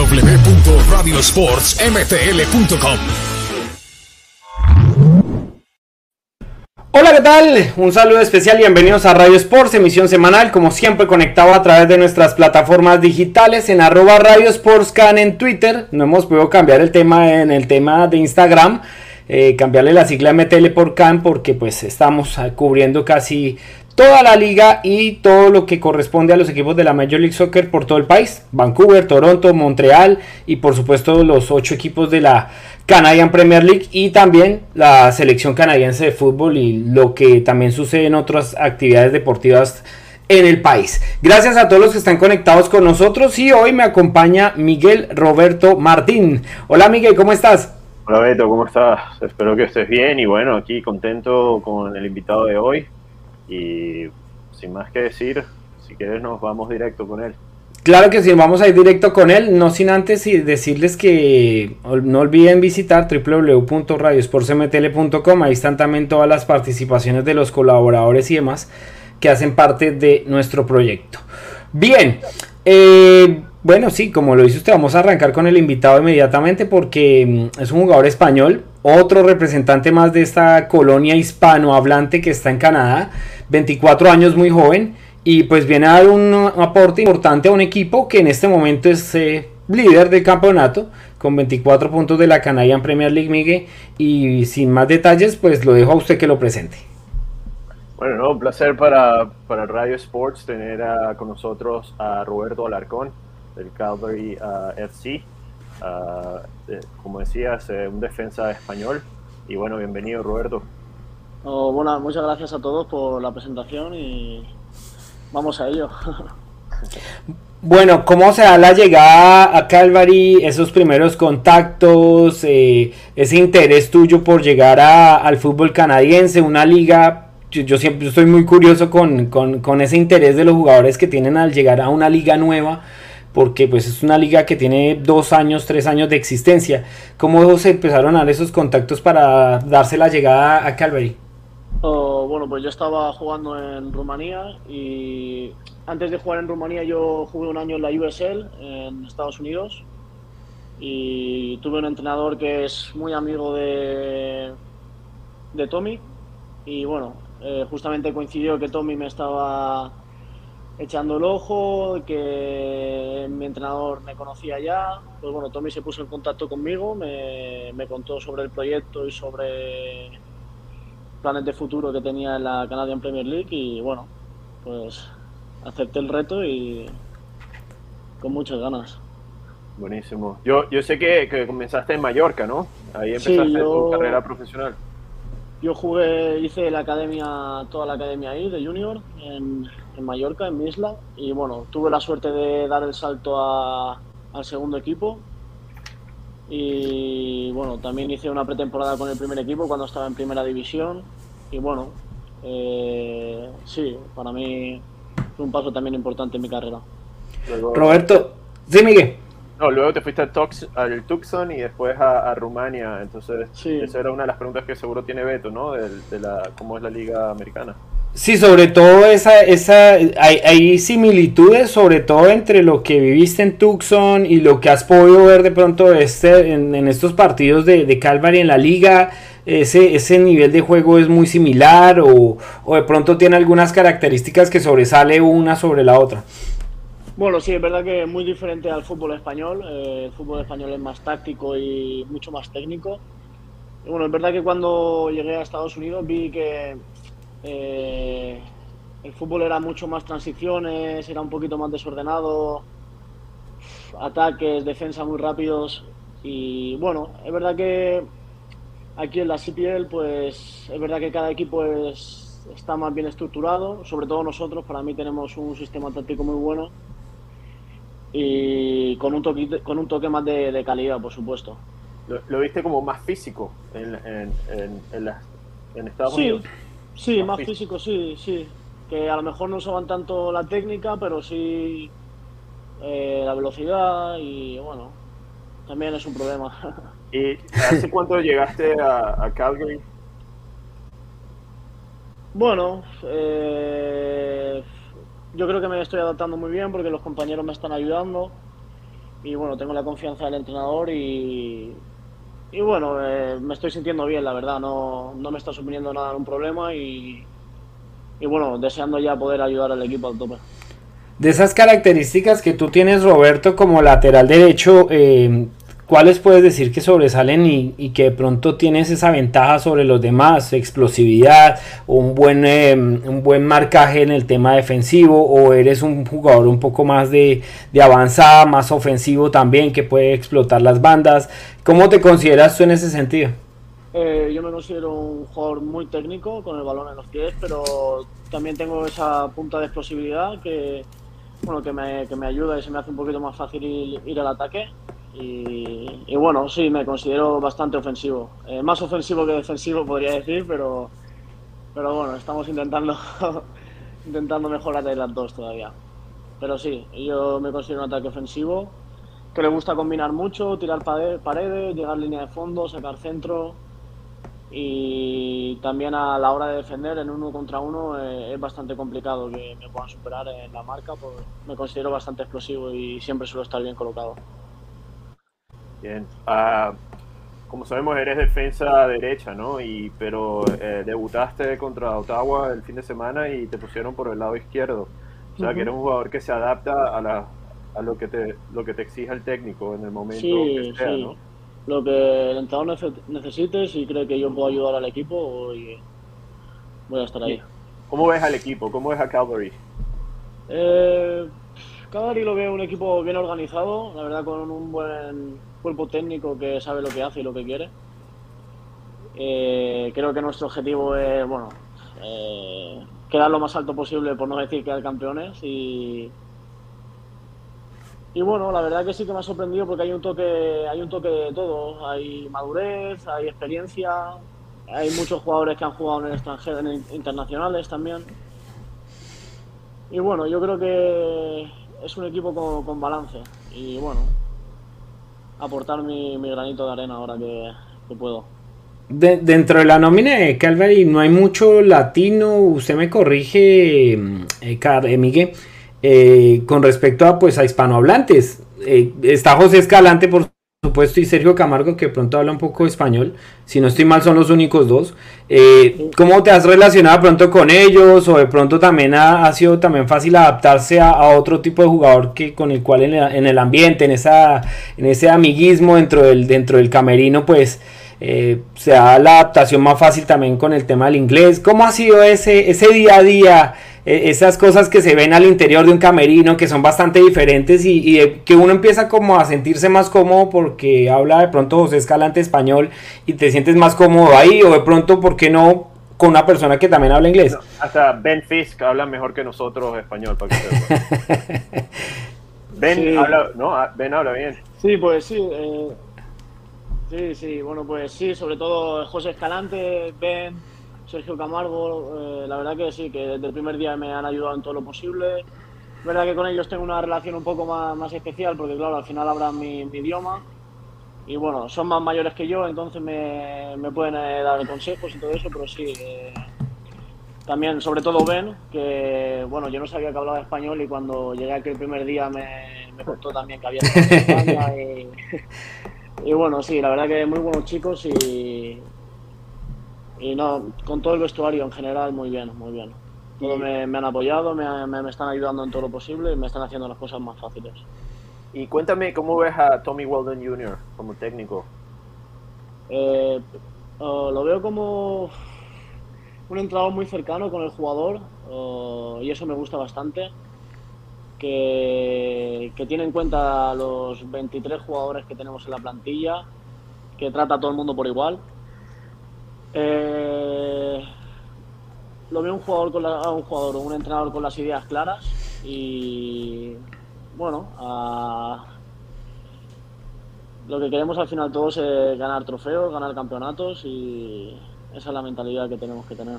www.radiosportsmtl.com Hola, ¿qué tal? Un saludo especial y bienvenidos a Radio Sports, emisión semanal, como siempre conectado a través de nuestras plataformas digitales en arroba Radio Sports Can en Twitter. No hemos podido cambiar el tema en el tema de Instagram, eh, cambiarle la sigla MTL por Can porque pues estamos cubriendo casi toda la liga y todo lo que corresponde a los equipos de la Major League Soccer por todo el país. Vancouver, Toronto, Montreal y por supuesto los ocho equipos de la Canadian Premier League y también la selección canadiense de fútbol y lo que también sucede en otras actividades deportivas en el país. Gracias a todos los que están conectados con nosotros y hoy me acompaña Miguel Roberto Martín. Hola Miguel, ¿cómo estás? Hola Beto, ¿cómo estás? Espero que estés bien y bueno, aquí contento con el invitado de hoy y sin más que decir, si quieres nos vamos directo con él. Claro que sí, vamos a ir directo con él, no sin antes decirles que no olviden visitar www.radiosportsmtl.com, ahí están también todas las participaciones de los colaboradores y demás que hacen parte de nuestro proyecto. Bien, eh, bueno, sí, como lo dice usted, vamos a arrancar con el invitado inmediatamente porque mm, es un jugador español, otro representante más de esta colonia hispanohablante que está en Canadá, 24 años, muy joven y pues viene a dar un aporte importante a un equipo que en este momento es eh, líder del campeonato con 24 puntos de la Canadian Premier League, Miguel. Y sin más detalles, pues lo dejo a usted que lo presente. Bueno, no, un placer para, para Radio Sports tener con nosotros a Roberto Alarcón del Calvary uh, FC. Uh, como decías, eh, un defensa español. Y bueno, bienvenido Roberto. Oh, bueno, muchas gracias a todos por la presentación y vamos a ello. Bueno, ¿cómo se da la llegada a Calvary, esos primeros contactos, eh, ese interés tuyo por llegar al fútbol canadiense, una liga? Yo, siempre estoy muy curioso con, con, ese interés de los jugadores que tienen al llegar a una liga nueva, porque pues es una liga que tiene dos años, tres años de existencia. ¿Cómo se empezaron a dar esos contactos para darse la llegada a Calvary? Oh, bueno, pues yo estaba jugando en Rumanía y antes de jugar en Rumanía yo jugué un año en la USL en Estados Unidos y tuve un entrenador que es muy amigo de, de Tommy y bueno, eh, justamente coincidió que Tommy me estaba echando el ojo, que mi entrenador me conocía ya, pues bueno, Tommy se puso en contacto conmigo, me, me contó sobre el proyecto y sobre planes de futuro que tenía en la Canadian Premier League y bueno, pues acepté el reto y con muchas ganas. Buenísimo. Yo, yo sé que, que comenzaste en Mallorca, ¿no? Ahí empezaste tu carrera profesional. Yo jugué, hice la academia, toda la academia ahí de junior en, en Mallorca, en mi isla, y bueno, tuve la suerte de dar el salto a, al segundo equipo y bueno, también hice una pretemporada con el primer equipo cuando estaba en primera división. Y bueno, eh, sí, para mí fue un paso también importante en mi carrera. Roberto, sí, Miguel. No, luego te fuiste al, al Tucson y después a, Rumania. Entonces, esa era una de las preguntas que seguro tiene Beto, ¿no? de la, ¿Cómo es la liga americana? Sí, sobre todo esa, esa, hay, similitudes, sobre todo entre lo que viviste en Tucson y lo que has podido ver de pronto este, en, estos partidos de, de, Calvary en la liga. Ese, ese nivel de juego es muy similar o, de pronto tiene algunas características que sobresale una sobre la otra. Bueno, sí, es verdad que es muy diferente al fútbol español. Eh, el fútbol español es más táctico y mucho más técnico. Y bueno, es verdad que cuando llegué a Estados Unidos vi que eh, el fútbol era mucho más transiciones, era un poquito más desordenado, ataques, defensa muy rápidos. Y bueno, es verdad que aquí en la CPL, pues es verdad que cada equipo está más bien estructurado, sobre todo nosotros, para mí tenemos un sistema táctico muy bueno y con un toque, con un toque más de, calidad, por supuesto. ¿Lo, viste como más físico en, en, Estados Unidos? Sí, más, físico, sí, sí. Que a lo mejor no usaban tanto la técnica, pero sí eh, la velocidad y bueno, también es un problema. ¿Y hace cuánto llegaste a, Calgary? Bueno, eh, yo creo que me estoy adaptando muy bien porque los compañeros me están ayudando y bueno, tengo la confianza del entrenador y, y bueno, eh, me estoy sintiendo bien, la verdad, no, no me está suponiendo nada un problema y, y bueno, deseando ya poder ayudar al equipo al tope. De esas características que tú tienes, Roberto, como lateral derecho, eh, ¿cuáles puedes decir que sobresalen y, que de pronto tienes esa ventaja sobre los demás? Explosividad, un buen, eh, un buen marcaje en el tema defensivo, o eres un jugador un poco más de, de, avanzada, más ofensivo también, que puede explotar las bandas. ¿Cómo te consideras tú en ese sentido? Eh, yo me considero un jugador muy técnico, con el balón en los pies, pero también tengo esa punta de explosividad que, bueno, que, me, que me ayuda y se me hace un poquito más fácil ir al ataque. Y, bueno, sí, me considero bastante ofensivo. Eh, más ofensivo que defensivo, podría decir, pero, pero bueno, estamos intentando, intentando mejorar de las dos todavía. Pero sí, yo me considero un ataque ofensivo, que le gusta combinar mucho, tirar paredes, llegar línea de fondo, sacar centro. Y también a la hora de defender en uno contra uno eh, es bastante complicado que me puedan superar en la marca, pues me considero bastante explosivo y siempre suelo estar bien colocado. Bien. Uh, como sabemos, eres defensa derecha, ¿no? Y, pero eh, debutaste contra Ottawa el fin de semana y te pusieron por el lado izquierdo. O sea, que eres un jugador que se adapta a, la, a lo, que te, lo que te exige el técnico en el momento que sea, sí. ¿no? Lo que el entrenador necesite, si cree que yo puedo ayudar al equipo, voy, voy a estar ahí. ¿Cómo ves al equipo? ¿Cómo ves a Calvary? Eh, Calvary lo veo un equipo bien organizado, la verdad con un buen cuerpo técnico que sabe lo que hace y lo que quiere. Eh, creo que nuestro objetivo es, bueno, eh, quedar lo más alto posible, por no decir quedar campeones. Y, y bueno, la verdad que sí que me ha sorprendido porque hay un toque, hay un toque de todo. Hay madurez, hay experiencia, hay muchos jugadores que han jugado en el extranjero, en internacionales también. Y bueno, yo creo que es un equipo con, con balance. Y bueno, aportar mi, granito de arena ahora que, puedo. dentro de la nómina de Calvary no hay mucho latino, usted me corrige, eh, eh Miguel, eh, con respecto a pues a hispanohablantes. Eh, está José Escalante, por supuesto, y Sergio Camargo, que pronto habla un poco español. Si no estoy mal, son los únicos dos. Eh, ¿Cómo te has relacionado pronto con ellos? ¿O de pronto también ha, sido también fácil adaptarse a, otro tipo de jugador que con el cual en, el ambiente, en, esa, en ese amiguismo dentro del, dentro del camerino, pues eh, se da la adaptación más fácil también con el tema del inglés? ¿Cómo ha sido ese, ese día a día? E, esas cosas que se ven al interior de un camerino que son bastante diferentes y, que uno empieza como a sentirse más cómodo porque habla de pronto José Escalante español y te sientes más cómodo ahí o de pronto, ¿por qué no? con una persona que también habla inglés. hasta Ben Fisk habla mejor que nosotros español, para que Ben, habla, no, ah, ben habla bien. Sí, pues sí. Eh, sí, sí, bueno, pues sí, sobre todo José Escalante, Ben, Sergio Camargo, eh, la verdad que sí, que desde el primer día me han ayudado en todo lo posible. Es verdad que con ellos tengo una relación un poco más, especial porque, claro, al final hablan mi, idioma. Y bueno, son más mayores que yo, entonces me, pueden eh, dar consejos y todo eso, pero sí. Eh, también, sobre todo Ben, que bueno, yo no sabía que hablaba español y cuando llegué aquí el primer día me, me contó también que había. Y, bueno, sí, la verdad que muy buenos chicos y, y no, con todo el vestuario en general, muy bien, muy bien. Todos me, han apoyado, me, me, están ayudando en todo lo posible y me están haciendo las cosas más fáciles. Y cuéntame, ¿cómo ves a Tommy Weldon Jr. como técnico? Eh, lo veo como un entrenador muy cercano con el jugador y eso me gusta bastante. Que, tiene en cuenta los 23 jugadores que tenemos en la plantilla, que trata a todo el mundo por igual eh, lo veo un jugador, con un jugador, un entrenador con las ideas claras y bueno, lo que queremos al final todos es ganar trofeos, ganar campeonatos y esa es la mentalidad que tenemos que tener.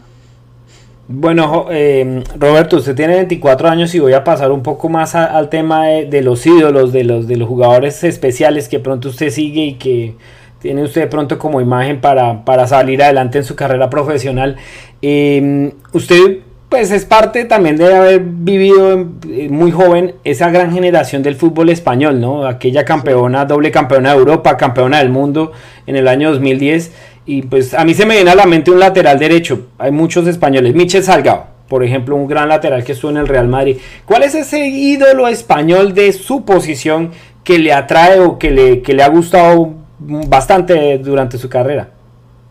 Bueno, eh, Roberto, usted tiene 24 años y voy a pasar un poco más al tema de, de, los ídolos, de los, de los jugadores especiales que pronto usted sigue y que tiene usted pronto como imagen para, salir adelante en su carrera profesional. Em, usted pues es parte también de haber vivido eh, muy joven esa gran generación del fútbol español, ¿no? Aquella campeona, doble campeona de Europa, campeona del mundo en el año 2010. Y pues a mí se me viene a la mente un lateral derecho. Hay muchos españoles. Michel Salgado, por ejemplo, un gran lateral que estuvo en el Real Madrid. ¿Cuál es ese ídolo español de su posición que le atrae o que le, que le ha gustado bastante durante su carrera?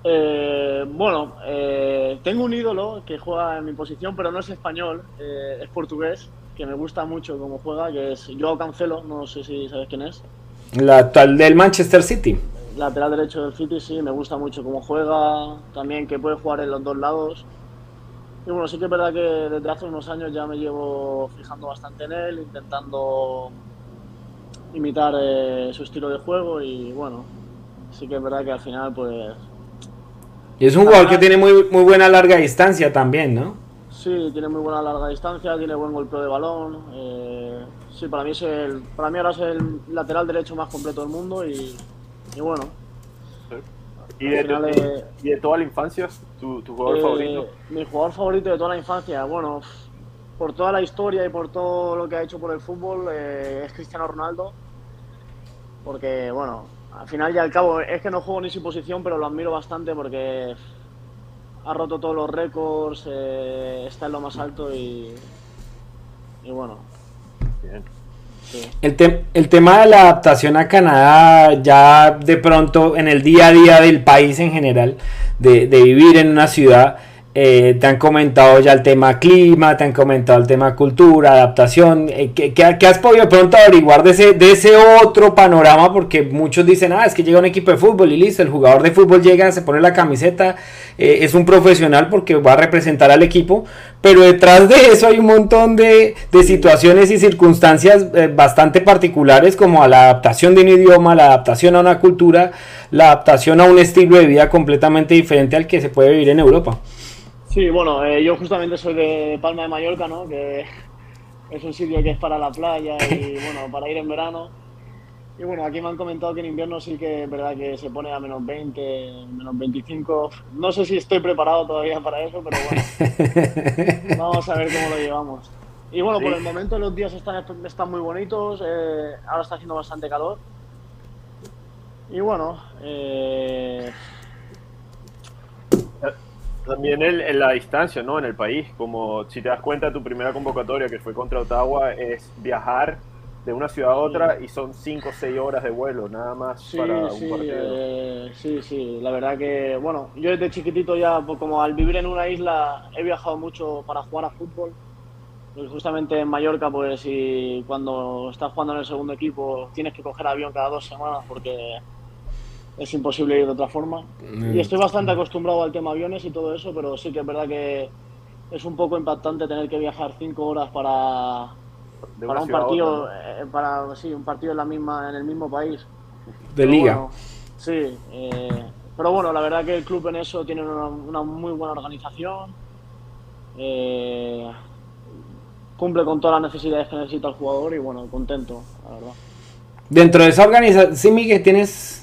Eh, bueno, eh, tengo un ídolo que juega en mi posición, pero no es español, eh, es portugués, que me gusta mucho cómo juega, que es Joao Cancelo, no sé si sabes quién es. La tal del Manchester City. Lateral derecho del City, sí, me gusta mucho cómo juega, también que puede jugar en los dos lados. Y bueno, sí que es verdad que desde hace unos años ya me llevo fijando bastante en él, intentando imitar su estilo de juego y bueno, sí que es verdad que al final pues y es un jugador que tiene muy, muy buena larga distancia también, ¿no? Sí, tiene muy buena larga distancia, tiene buen golpeo de balón. Eh, sí, para mí, es el, para mí ahora es el lateral derecho más completo del mundo y, bueno. ¿Y de, toda la infancia? ¿Tu, jugador eh, favorito? Mi jugador favorito de toda la infancia, bueno, por toda la historia y por todo lo que ha hecho por el fútbol, eh, es Cristiano Ronaldo. Porque, bueno, al final y al cabo, es que no juego ni su posición, pero lo admiro bastante porque ha roto todos los récords, eh, está en lo más alto y, y bueno. El, el, tema de la adaptación a Canadá, ya de pronto en el día a día del país en general, de, de vivir en una ciudad, eh, te han comentado ya el tema clima, te han comentado el tema cultura, adaptación. Eh, ¿qué, has podido pronto averiguar de ese, de ese otro panorama? Porque muchos dicen, ah, es que llega un equipo de fútbol y listo, el jugador de fútbol llega, se pone la camiseta, eh, es un profesional porque va a representar al equipo, pero detrás de eso hay un montón de, de situaciones y circunstancias bastante particulares como a la adaptación de un idioma, la adaptación a una cultura, la adaptación a un estilo de vida completamente diferente al que se puede vivir en Europa. Sí, bueno, eh, yo justamente soy de Palma de Mallorca, ¿no? Que es un sitio que es para la playa y, bueno, para ir en verano. Y bueno, aquí me han comentado que en invierno sí que es verdad que se pone a menos 20, menos 25. No sé si estoy preparado todavía para eso, pero bueno, vamos a ver cómo lo llevamos. Y bueno, por el momento los días están, están muy bonitos, eh, ahora está haciendo bastante calor. Y bueno, eh, también en, la distancia, ¿no? En el país, como si te das cuenta, tu primera convocatoria que fue contra Ottawa es viajar de una ciudad a otra y son 5 o 6 horas de vuelo, nada más para un partido. Eh, sí, sí, la verdad que, bueno, yo desde chiquitito ya, pues, como al vivir en una isla, he viajado mucho para jugar a fútbol. Pues justamente en Mallorca, pues, y cuando estás jugando en el segundo equipo, tienes que coger avión cada dos semanas porque es imposible ir de otra forma. Y estoy bastante acostumbrado al tema aviones y todo eso, pero sí que es verdad que es un poco impactante tener que viajar cinco horas para, para un partido, eh, para sí, un partido en la misma, en el mismo país. De liga. sí, eh, pero bueno, la verdad que el club en eso tiene una, muy buena organización. Eh, cumple con todas las necesidades que necesita el jugador y bueno, contento, la verdad. Dentro de esa organización, sí, Miguel, tienes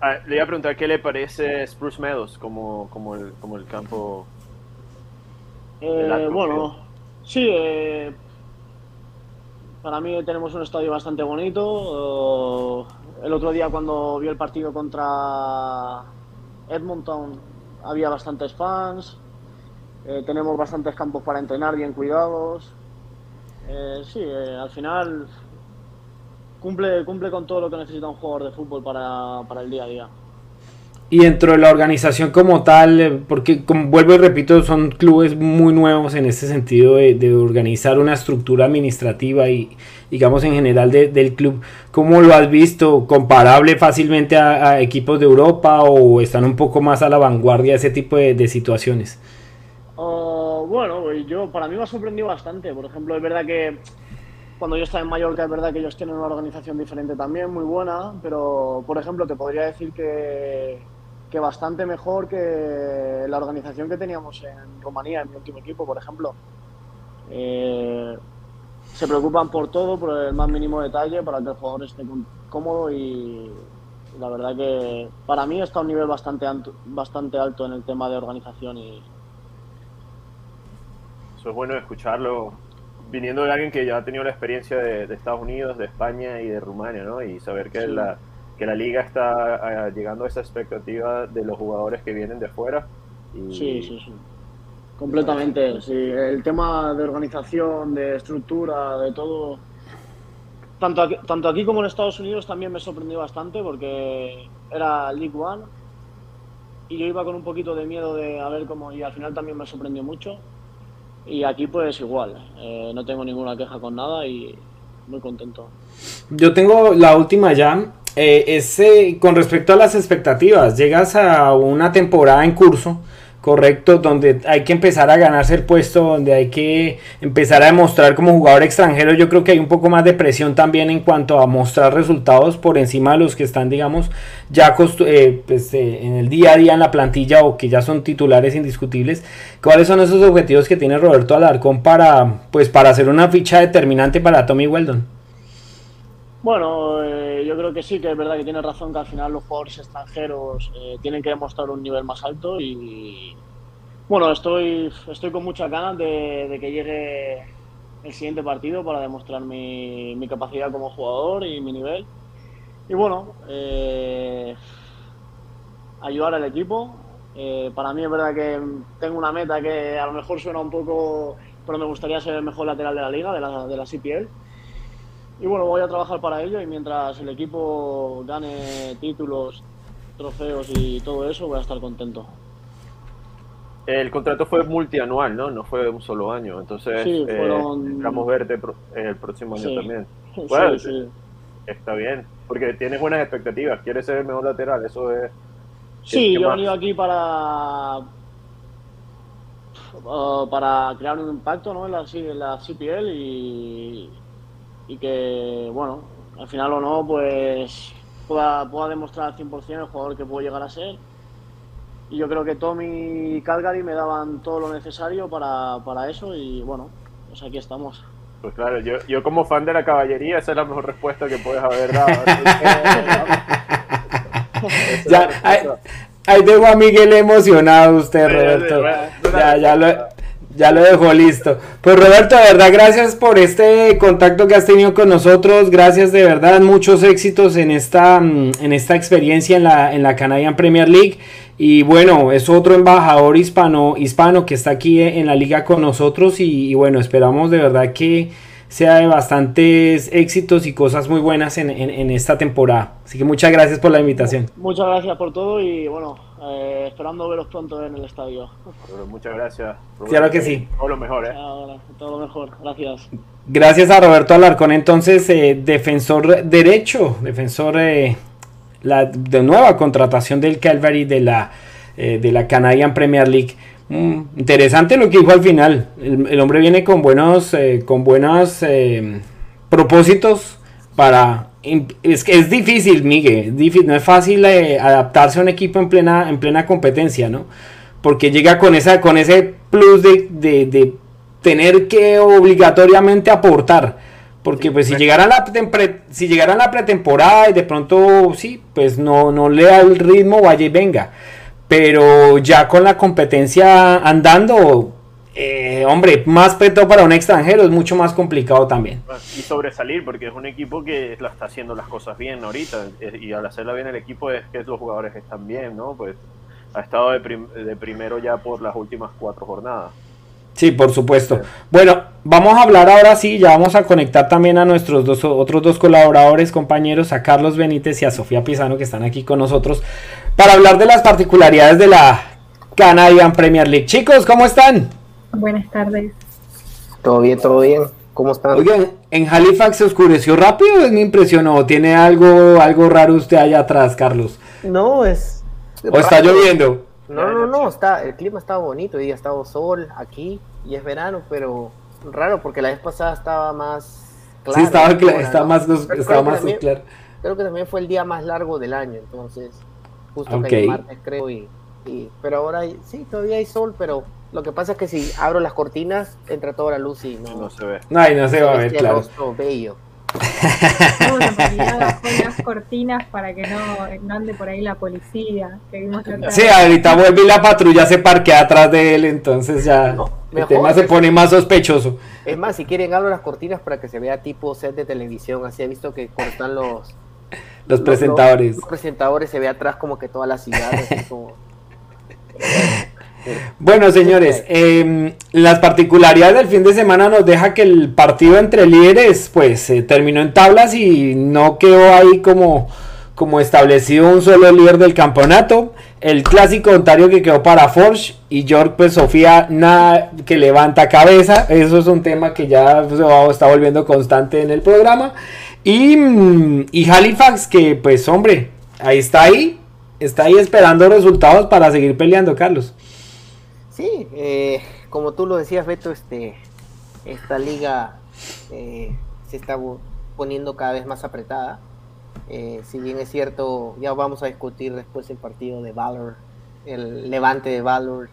Ah, le iba a preguntar qué le parece Spruce Meadows como, como, el, como el campo. Eh, bueno, sí, eh, para mí tenemos un estadio bastante bonito. el otro día cuando vi el partido contra Edmonton había bastantes fans. Eh, tenemos bastantes campos para entrenar bien cuidados. sí, al final cumple, cumple con todo lo que necesita un jugador de fútbol para, para el día a día. Y dentro de la organización como tal, eh, porque como vuelvo y repito, son clubes muy nuevos en este sentido de, organizar una estructura administrativa y digamos en general del club, ¿cómo lo has visto? ¿Comparable fácilmente a, equipos de Europa o están un poco más a la vanguardia de ese tipo de, situaciones? Oh, bueno, yo para mí me ha sorprendido bastante. Por ejemplo, es verdad que cuando yo estaba en Mallorca es verdad que ellos tienen una organización diferente también, muy buena, pero por ejemplo te podría decir que, que bastante mejor que la organización que teníamos en Rumanía, en mi último equipo, por ejemplo. Eh, se preocupan por todo, por el más mínimo detalle, para que el jugador esté cómodo y, la verdad que para mí está a un nivel bastante, bastante alto en el tema de organización y, eso es bueno escucharlo viniendo de alguien que ya ha tenido la experiencia de, Estados Unidos, de España y de Rumania, ¿no? Y saber que, la, que la liga está ah, llegando a esa expectativa de los jugadores que vienen de fuera. Sí, sí, sí. Completamente, sí. El tema de organización, de estructura, de todo. Tanto aquí, tanto aquí como en Estados Unidos también me sorprendió bastante porque era League One y yo iba con un poquito de miedo de a ver cómo y al final también me sorprendió mucho y aquí pues igual, eh, no tengo ninguna queja con nada y muy contento. Yo tengo la última ya, eh, ese, con respecto a las expectativas, llegas a una temporada en curso correcto, donde hay que empezar a ganarse el puesto, donde hay que empezar a demostrar como jugador extranjero. Yo creo que hay un poco más de presión también en cuanto a mostrar resultados por encima de los que están, digamos, ya eh, pues, eh, en el día a día en la plantilla o que ya son titulares indiscutibles. ¿Cuáles son esos objetivos que tiene Roberto Alarcón para, pues, para hacer una ficha determinante para Tommy Weldon? Bueno, eh, yo creo que sí, que es verdad que tiene razón que al final los jugadores extranjeros eh, tienen que demostrar un nivel más alto y bueno, estoy, estoy con muchas ganas de, que llegue el siguiente partido para demostrar mi, mi, capacidad como jugador y mi nivel. Y bueno, eh, ayudar al equipo. para mí es verdad que tengo una meta que a lo mejor suena un poco, pero me gustaría ser el mejor lateral de la liga, de la, de la CPL y bueno, voy a trabajar para ello y mientras el equipo gane títulos, trofeos y todo eso, voy a estar contento. El contrato fue multianual, ¿no? No fue un solo año. Entonces, sí, eh, fueron... verte el próximo año también. Bueno, sí, está bien, porque tienes buenas expectativas. Quieres ser el mejor lateral, eso es. Sí, yo he venido aquí para. Uh, para crear un impacto ¿no? en, la, en la CPL y, y que, bueno, al final o no, pues pueda, pueda demostrar al 100% el jugador que puedo llegar a ser. Y yo creo que Tommy y Calgary me daban todo lo necesario para, para eso y bueno, pues aquí estamos. Pues claro, yo, yo como fan de la caballería, esa es la mejor respuesta que puedes haber dado. ya, ahí, ahí, dejo a Miguel emocionado usted, Roberto. Ya, ya lo, ya lo dejó listo. Pues Roberto, de verdad, gracias por este contacto que has tenido con nosotros. Gracias de verdad, muchos éxitos en esta, mm, en esta experiencia en la, en la Canadian Premier League. Y bueno, es otro embajador hispano, hispano que está aquí en la liga con nosotros. Y, bueno, esperamos de verdad que sea de bastantes éxitos y cosas muy buenas en, en esta temporada. Así que muchas gracias por la invitación. Muchas gracias por todo y bueno, eh, esperando veros pronto en el estadio. muchas gracias. Claro que sí. Todo lo mejor, ¿eh? todo lo mejor, gracias. Gracias a Roberto Alarcón, entonces, eh, defensor derecho, defensor eh, la, de nueva contratación del Calvary de la, de la Canadian Premier League. Mm, interesante lo que dijo al final. El, hombre viene con buenos, con buenos propósitos para es que es difícil, Miguel, difícil, no es fácil eh, adaptarse a un equipo en plena, en plena competencia, ¿no? Porque llega con, esa, con ese plus de, de, tener que obligatoriamente aportar. Porque pues si llegara la si llegara la pretemporada y de pronto sí, pues no, no le da el ritmo, vaya y venga. Pero ya con la competencia andando, eh, hombre, más peto para un extranjero es mucho más complicado también. Y sobresalir, porque es un equipo que está haciendo las cosas bien ahorita, y al hacerla bien el equipo es que los jugadores están bien, ¿no? Pues ha estado de, primero ya por las últimas cuatro jornadas. Sí, por supuesto. Bueno, vamos a hablar ahora sí, ya vamos a conectar también a nuestros dos, otros dos colaboradores, compañeros, a Carlos Benítez y a Sofía Pizano, que están aquí con nosotros, para hablar de las particularidades de la Canadian Premier League. Chicos, ¿cómo están? Buenas tardes. Todo bien, todo bien. ¿Cómo están? Oigan, ¿en Halifax se oscureció rápido? Me impresionó. ¿Tiene algo, algo raro usted allá atrás, Carlos? No, es... ¿O está lloviendo? No, no, no, está, el clima estaba bonito, y ha estado sol aquí y es verano, pero raro porque la vez pasada estaba más claro. Sí, estaba, estaba más, estaba más claro. Creo que también fue el día más largo del año, entonces, justo que el martes creo, y, y, pero ahora sí, todavía hay sol, pero lo que pasa es que si abro las cortinas, entra toda la luz y no, se ve. No, no se va a ver, claro. bello. No, las cortinas para que no, ande por ahí la policía. sí, ahorita vuelve y la patrulla se parquea atrás de él, entonces ya. No, el tema se pone más sospechoso. Es más, si quieren abro las cortinas para que se vea tipo set de televisión, así he visto que cortan los... Los, presentadores. Los, presentadores se ve atrás como que toda la ciudad, Bueno, señores, eh, las particularidades del fin de semana nos deja que el partido entre líderes, pues, terminó en tablas y no quedó ahí como, como establecido un solo líder del campeonato. El clásico Ontario que quedó para Forge y York, pues, Sofía, nada que levanta cabeza. Eso es un tema que ya se está volviendo constante en el programa. Y, y Halifax, que, pues, hombre, ahí está ahí, está ahí esperando resultados para seguir peleando, Carlos. Sí, eh, como tú lo decías, Beto, este, esta liga eh, se está poniendo cada vez más apretada. Eh, si bien es cierto, ya vamos a discutir después el partido de Valor, el levante de Valor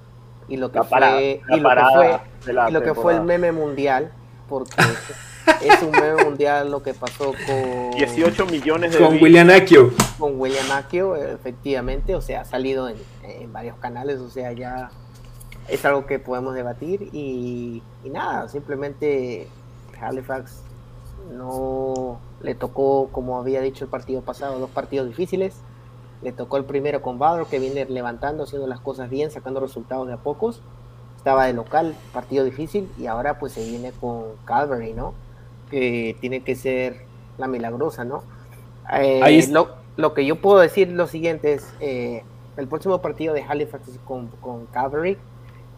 y lo que fue, y lo que fue, lo que fue el meme mundial, porque es un meme mundial lo que pasó con 18 millones de con William Accio. Con William Accio, efectivamente, o sea, ha salido en, en varios canales, o sea, ya es algo que podemos debatir y, nada, simplemente Halifax no le tocó, como había dicho el partido pasado, dos partidos difíciles. Le tocó el primero con Valor, que viene levantando, haciendo las cosas bien, sacando resultados de a pocos. Estaba de local, partido difícil, y ahora pues se viene con Calvary, ¿no? Que tiene que ser la milagrosa, ¿no? Eh, lo, que yo puedo decir lo siguiente es, eh, el próximo partido de Halifax con, con Calvary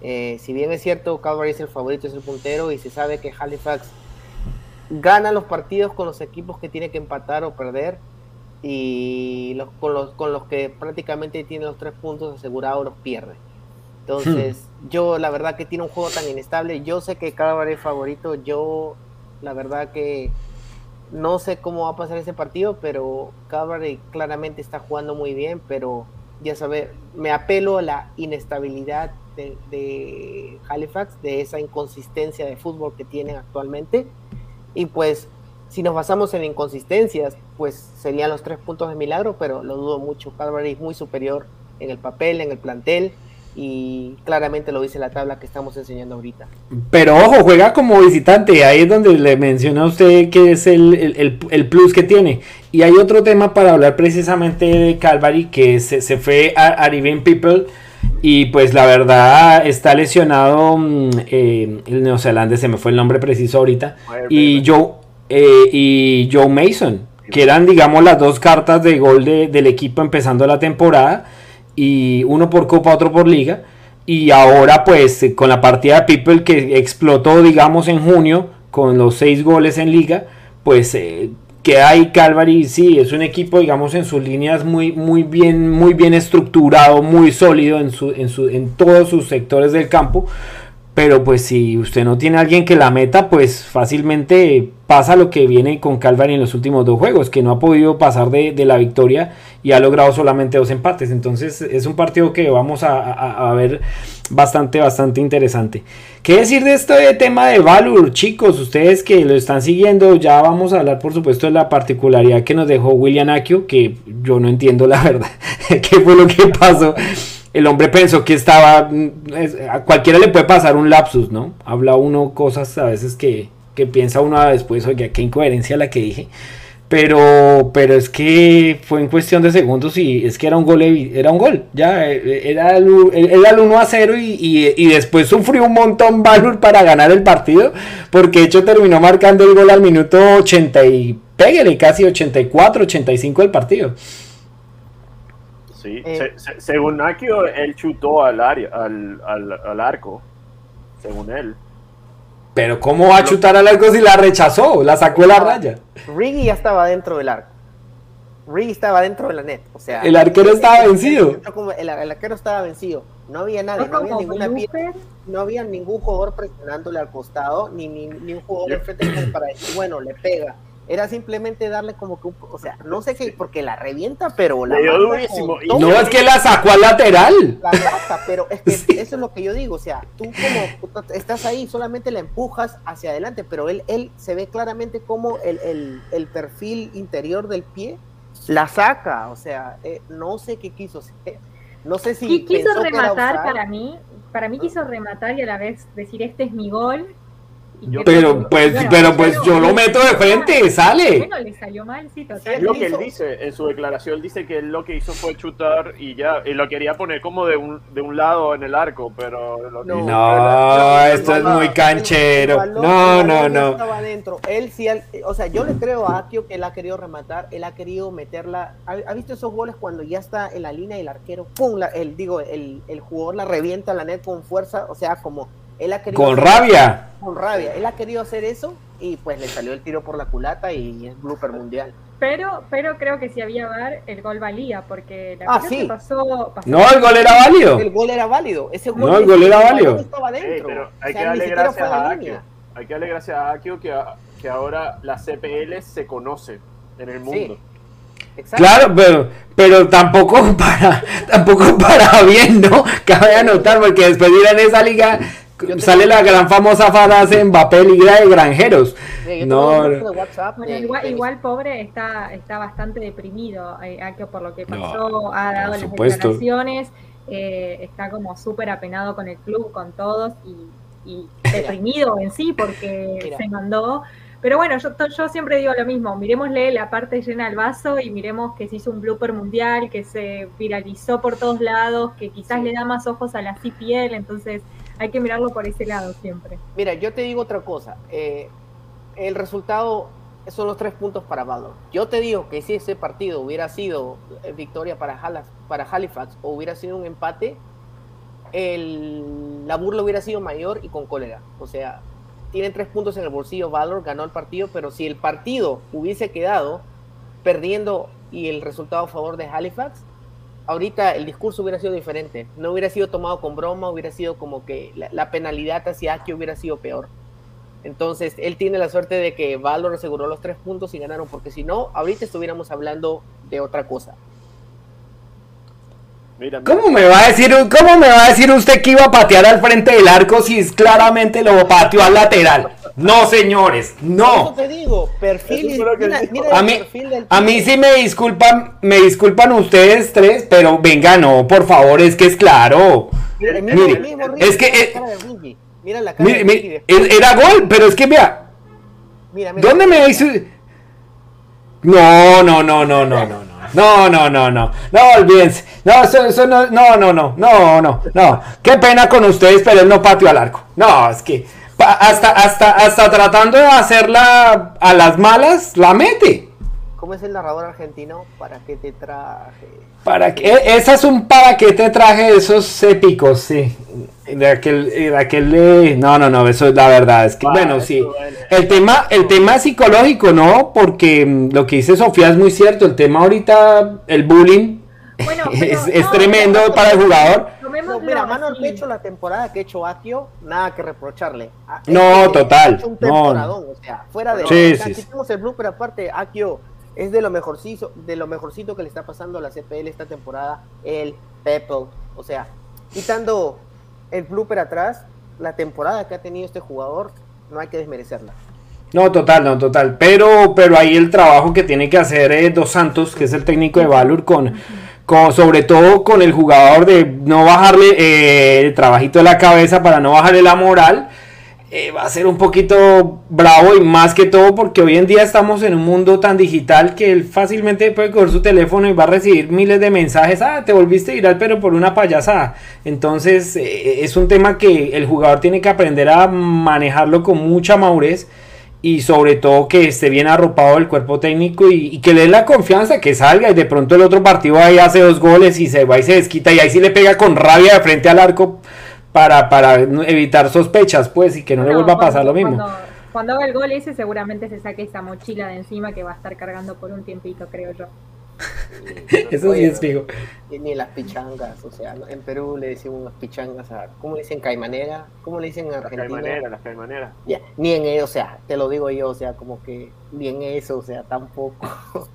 eh, si bien es cierto, Calvary es el favorito, es el puntero y se sabe que Halifax gana los partidos con los equipos que tiene que empatar o perder y los, con, los, con los que prácticamente tiene los tres puntos asegurados los pierde. Entonces, hmm. yo la verdad que tiene un juego tan inestable. Yo sé que Calvary es favorito. Yo la verdad que no sé cómo va a pasar ese partido, pero Calvary claramente está jugando muy bien, pero ya sabes, me apelo a la inestabilidad de, Halifax, de esa inconsistencia de fútbol que tienen actualmente. Y pues, si nos basamos en inconsistencias, pues serían los tres puntos de milagro, pero lo dudo mucho. Calvary es muy superior en el papel, en el plantel, y claramente lo dice la tabla que estamos enseñando ahorita. Pero ojo, juega como visitante, ahí es donde le menciona a usted que es el, plus que tiene. Y hay otro tema para hablar precisamente de Calvary, que se, se fue a Ariven People y pues la verdad está lesionado mm, eh, el neozelandés, se me fue el nombre preciso ahorita. Y Joe, eh, y Joe Mason, que eran digamos las dos cartas de gol del equipo empezando la temporada. Y uno por Copa, otro por Liga. Y ahora pues con la partida de People que explotó digamos en junio con los seis goles en Liga. Pues eh, que hay Calvary, sí, es un equipo, digamos, en sus líneas muy, muy bien, muy bien estructurado, muy sólido en, su, en, su, en todos sus sectores del campo. Pero pues si usted no tiene a alguien que la meta, pues fácilmente pasa lo que viene con Calvary en los últimos dos juegos, que no ha podido pasar de, la victoria y ha logrado solamente dos empates. Entonces es un partido que vamos a, ver bastante, bastante interesante. ¿Qué decir de este tema de Valur, chicos? Ustedes que lo están siguiendo, ya vamos a hablar por supuesto de la particularidad que nos dejó William Akio, que yo no entiendo la verdad qué fue lo que pasó. El hombre pensó que estaba, a cualquiera le puede pasar un lapsus, ¿no? Habla uno cosas a veces que, que piensa uno después, oye, qué incoherencia la que dije. Pero, pero es que fue en cuestión de segundos y es que era un gol, era un gol, ya, era el, era el 1 a 0 y, y, después sufrió un montón Valur para ganar el partido, porque de hecho terminó marcando el gol al minuto 80 y pégale casi 84, 85 del partido. Sí, eh. según Nakio, él chutó al, área, al, al, al arco, según él. Pero ¿cómo va a chutar al arco si la rechazó? La sacó de la raya. Riggy ya estaba dentro del arco. Riggy estaba dentro de la net. O sea, el arquero estaba vencido. El, arquero estaba vencido. No había nadie, no había ninguna no había ningún jugador presionándole al costado, ni, ni, ni un jugador enfrente para decir, bueno, le pega era simplemente darle como que un, o sea, no sé qué, porque la revienta, pero la durísimo. no, es que la sacó al lateral. La saca, pero es que eso es lo que yo digo, o sea, tú como estás ahí, solamente la empujas hacia adelante, pero él, él se ve claramente como el, el, perfil interior del pie la saca, o sea, eh, no sé qué quiso hacer. No sé si. quiso rematar para mí? para mí quiso rematar y a la vez decir este es mi gol. Pero pues, bueno, pero pues yo lo meto de frente, sale. Bueno, le salió mal, sí, total. lo que él dice en su declaración, dice que él lo que hizo fue chutar y ya, y lo quería poner como de un, de un lado en el arco, pero lo que- No. No, esto es muy canchero. balón- No, no, no. Estaba adentro. Él sí, o sea, yo le creo a Akio que él ha querido rematar, él ha querido meterla. ¿Ha, ha visto esos goles cuando ya está en la línea y el arquero, pum, la- el, digo, el, el jugador la revienta la net con fuerza? O sea, como él ha querido. Con rabia. Con rabia. Él ha querido hacer eso y pues le salió el tiro por la culata y es blooper mundial. Pero, pero creo que si había VAR, el gol valía, porque la Ah, sí. pasó, pasó- No, el gol era válido. El gol era válido. Ese gol No, el gol era válido. Estaba Sí, pero hay O sea, que darle gracias a. Akio. Hay que darle gracias a Akio que, a- que ahora la CPL se conoce en el mundo. Exacto. Claro, pero, pero tampoco para, tampoco para bien, ¿no? Cabe anotar, porque después de ir en esa liga Yo sale la gran famosa frase Mbappé Liga de Granjeros. Yo No, de WhatsApp igual, igual pobre está, está bastante deprimido, eh, por lo que No, pasó, ha dado las supuesto. declaraciones, eh, está como súper apenado con el club, con todos, y, y deprimido en sí porque Mira. se mandó. Pero bueno, yo, yo siempre digo lo mismo, miremosle la parte llena del vaso y miremos que se hizo un blooper mundial, que se viralizó por todos lados, que quizás Sí. le da más ojos a la CPL, entonces hay que mirarlo por ese lado siempre. Mira, yo te digo otra cosa. eh, el resultado son los tres puntos para Valor. Yo te digo que si ese partido hubiera sido eh, victoria para, Halifax, o hubiera sido un empate, el- la burla hubiera sido mayor y con cólera. O sea, tienen tres puntos en el bolsillo. Valor ganó el partido, pero si el partido hubiese quedado perdiendo y el resultado a favor de Halifax, ahorita el discurso hubiera sido diferente. No hubiera sido tomado con broma, hubiera sido como que la, la penalidad hacia Aki hubiera sido peor. Entonces, él tiene la suerte de que Valor aseguró los tres puntos y ganaron, porque si no, ahorita estuviéramos hablando de otra cosa. Mira, mira, ¿Cómo me va a decir, cómo me va a decir usted que iba a patear al frente del arco si es- claramente lo pateó al lateral? No, señores, Por Eso no. te digo, perfil. Eso fue lo que mira, mira A el mí, perfil del a mí sí me disculpan, me disculpan ustedes tres, pero venga, no, por favor, es que es claro. Mira, mira Mire, el mismo Ricky, es que, mira eh, la cara Mira la Mire, de Ricky era gol, pero es que vea, Mira, mira. ¿dónde me hizo? No, no, no, no, no, no, no. No, no, no, no, no, olvídense. No, eso, eso no, no, no, no, no, no, no. Qué pena con ustedes, pero él no pateó al arco. No, es que hasta, hasta, hasta tratando de hacerla a las malas, la mete. ¿Cómo es el narrador argentino? ¿Para qué te traje? Para que, esa es un para que te traje de esos épicos, sí. De aquel, de aquel eh, no, no, no, eso es la verdad. Es que, Ah, bueno, sí. duele. El tema, el tema es psicológico, ¿no? Porque mm, lo que dice Sofía es muy cierto. El tema ahorita, el bullying, Bueno, pero es, es no, tremendo no, para el jugador. No, tomémoslo mira, mano al pecho la temporada que ha hecho Akio, nada que reprocharle. Ah, No, total, un no. temporadón, o sea, fuera de... Sí, sea, sí, si sí. tenemos el blooper aparte, Akio es de lo mejorcito, de lo mejorcito que le está pasando a la CPL esta temporada, el Pepple. O sea, quitando el blooper atrás, la temporada que ha tenido este jugador, no hay que desmerecerla. No, total, no, total. Pero, pero ahí el trabajo que tiene que hacer eh, Dos Santos, que es el técnico de Valur, con, sobre todo con el jugador de no bajarle eh, el trabajito de la cabeza para no bajarle la moral, eh, va a ser un poquito bravo y más que todo porque hoy en día estamos en un mundo tan digital que él fácilmente puede coger su teléfono y va a recibir miles de mensajes, ah, te volviste viral pero por una payasada. Entonces eh, es un tema que el jugador tiene que aprender a manejarlo con mucha madurez y sobre todo que esté bien arropado el cuerpo técnico y, y que le dé la confianza que salga y de pronto el otro partido ahí hace dos goles y se va y se desquita y ahí sí le pega con rabia de frente al arco para, para evitar sospechas pues y que no le vuelva a pasar lo mismo. Cuando, cuando haga el gol ese seguramente se saque esa mochila de encima que va a estar cargando por un tiempito, creo yo. Eso sí es fijo. Y Ni las pichangas, o sea, en Perú le decimos unas pichangas a, ¿cómo le dicen caimanera? ¿Cómo le dicen en Las Argentina? caimaneras, las caimaneras. Ni en eso, o sea, te lo digo yo, o sea, como que ni en eso, o sea, tampoco.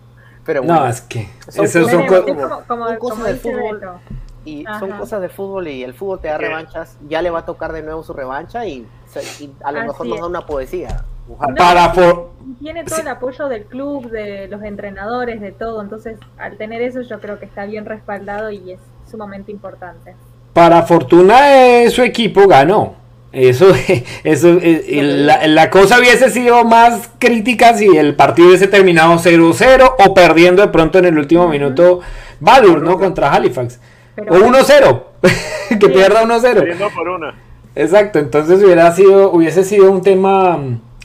Pero bueno, No, es que Son co- como, como, son cosas dice fútbol. Y ajá. son cosas de fútbol y el fútbol te da revanchas, ya le va a tocar de nuevo su revancha y, a lo Así mejor nos da una poesía. Para for- Tiene todo el apoyo del club, de los entrenadores, de todo. Entonces, al tener eso, yo creo que está bien respaldado y es sumamente importante. para fortuna de su equipo ganó. Eso, eso, eh, la, la, cosa hubiese sido más crítica si el partido hubiese terminado 0-0 o perdiendo de pronto en el último minuto Valur, ¿no? Contra Halifax. o 1-0, que pierda 1-0. por una. Exacto, entonces hubiera sido, hubiese sido un tema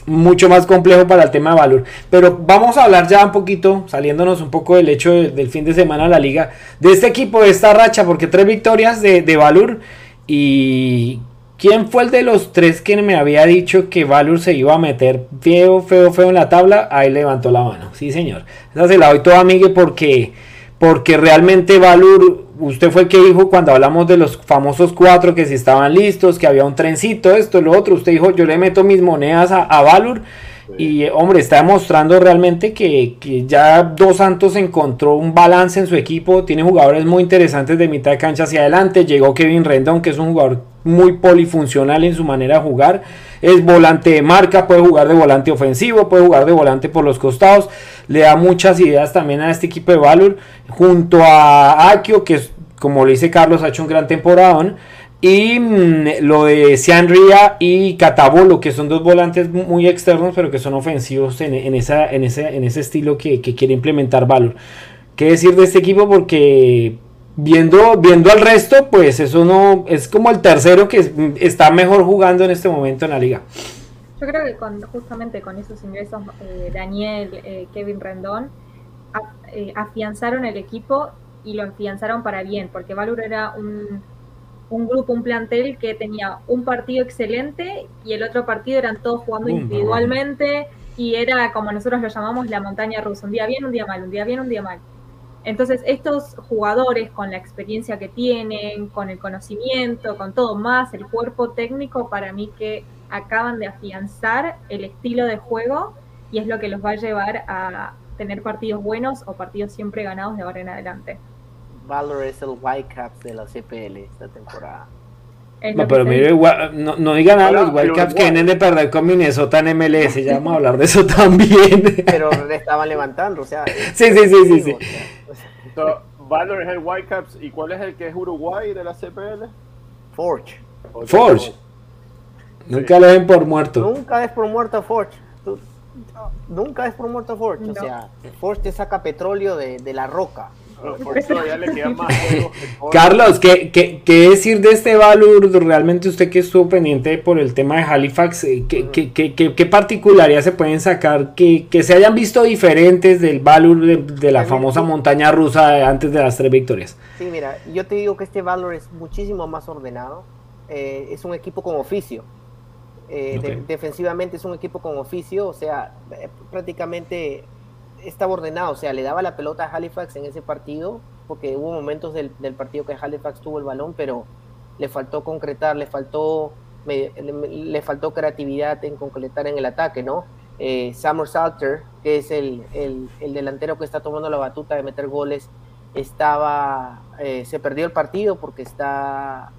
mucho más complejo para el tema de Valur. Pero vamos a hablar ya un poquito, saliéndonos un poco del hecho del fin de semana de la liga, de este equipo, de esta racha, porque tres victorias de, de Valur y ¿Quién fue el de los tres que me había dicho que Valur se iba a meter feo, feo, feo en la tabla? Ahí levantó la mano. Sí, señor. Esa se la doy toda, amigue, porque, porque realmente Valur, usted fue el que dijo cuando hablamos de los famosos cuatro que si estaban listos, que había un trencito, esto, lo otro. Usted dijo, yo le meto mis monedas a, a Valur. Y hombre, está demostrando realmente que, que, ya Dos Santos encontró un balance en su equipo. Tiene jugadores muy interesantes de mitad de cancha hacia adelante. Llegó Kevin Rendon, que es un jugador muy polifuncional en su manera de jugar. Es volante de marca, puede jugar de volante ofensivo, puede jugar de volante por los costados. Le da muchas ideas también a este equipo de Valor. Junto a Akio, que como le dice Carlos, ha hecho un gran temporada. Y mm, lo de Ria y Catabolo, que son dos volantes muy externos, pero que son ofensivos en, esa, en, ese, en ese estilo que, que quiere implementar Valor. ¿Qué decir de este equipo? Porque viendo, viendo al resto, pues eso no es como el tercero que está mejor jugando en este momento en la liga. Yo creo que con, justamente con esos ingresos, eh, Daniel, eh, Kevin Rendón, eh, afianzaron el equipo y lo afianzaron para bien, porque Valur era un, un, grupo, un plantel que tenía un partido excelente y el otro partido eran todos jugando individualmente y era como nosotros lo llamamos la montaña rusa, un día bien, un día mal, un día bien, un día mal. Entonces, estos jugadores con la experiencia que tienen, con el conocimiento, con todo más, el cuerpo técnico, para mí que acaban de afianzar el estilo de juego y es lo que los va a llevar a tener partidos buenos o partidos siempre ganados de ahora en adelante. Valor es el Whitecaps de la CPL esta temporada. No, pero mire, no, no digan nada los Whitecaps que vienen de perder con Minnesota en MLS, ya vamos a hablar de eso también. Pero le estaban levantando, o sea. Sí, sí, sí, sí. sí. So, Valor es el Whitecaps, ¿y cuál es el que es Uruguay de la CPL? Forge. Forge. Nunca lo ven por muerto. Nunca es por muerto Forge. nunca es por muerto Forge. O sea, Forge te saca petróleo de, de la roca. Carlos, ¿qué, ¿qué, qué, decir de este Valur? Realmente usted que estuvo pendiente por el tema de Halifax, eh, ¿qué, qué, qué, qué particularidades se pueden sacar que, que, se hayan visto diferentes del Valur de, la famosa montaña rusa antes de las tres victorias? Sí, mira, yo te digo que este Valur es muchísimo más ordenado, eh, es un equipo con oficio. Eh, defensivamente es un equipo con oficio, o sea, prácticamente estaba ordenado, o sea, le daba la pelota a Halifax en ese partido, porque hubo momentos del, partido que Halifax tuvo el balón, pero le faltó concretar, le faltó, le, faltó creatividad en concretar en el ataque, ¿no? Eh, Summer Salter, que es el, delantero que está tomando la batuta de meter goles, estaba, eh, se perdió el partido porque está,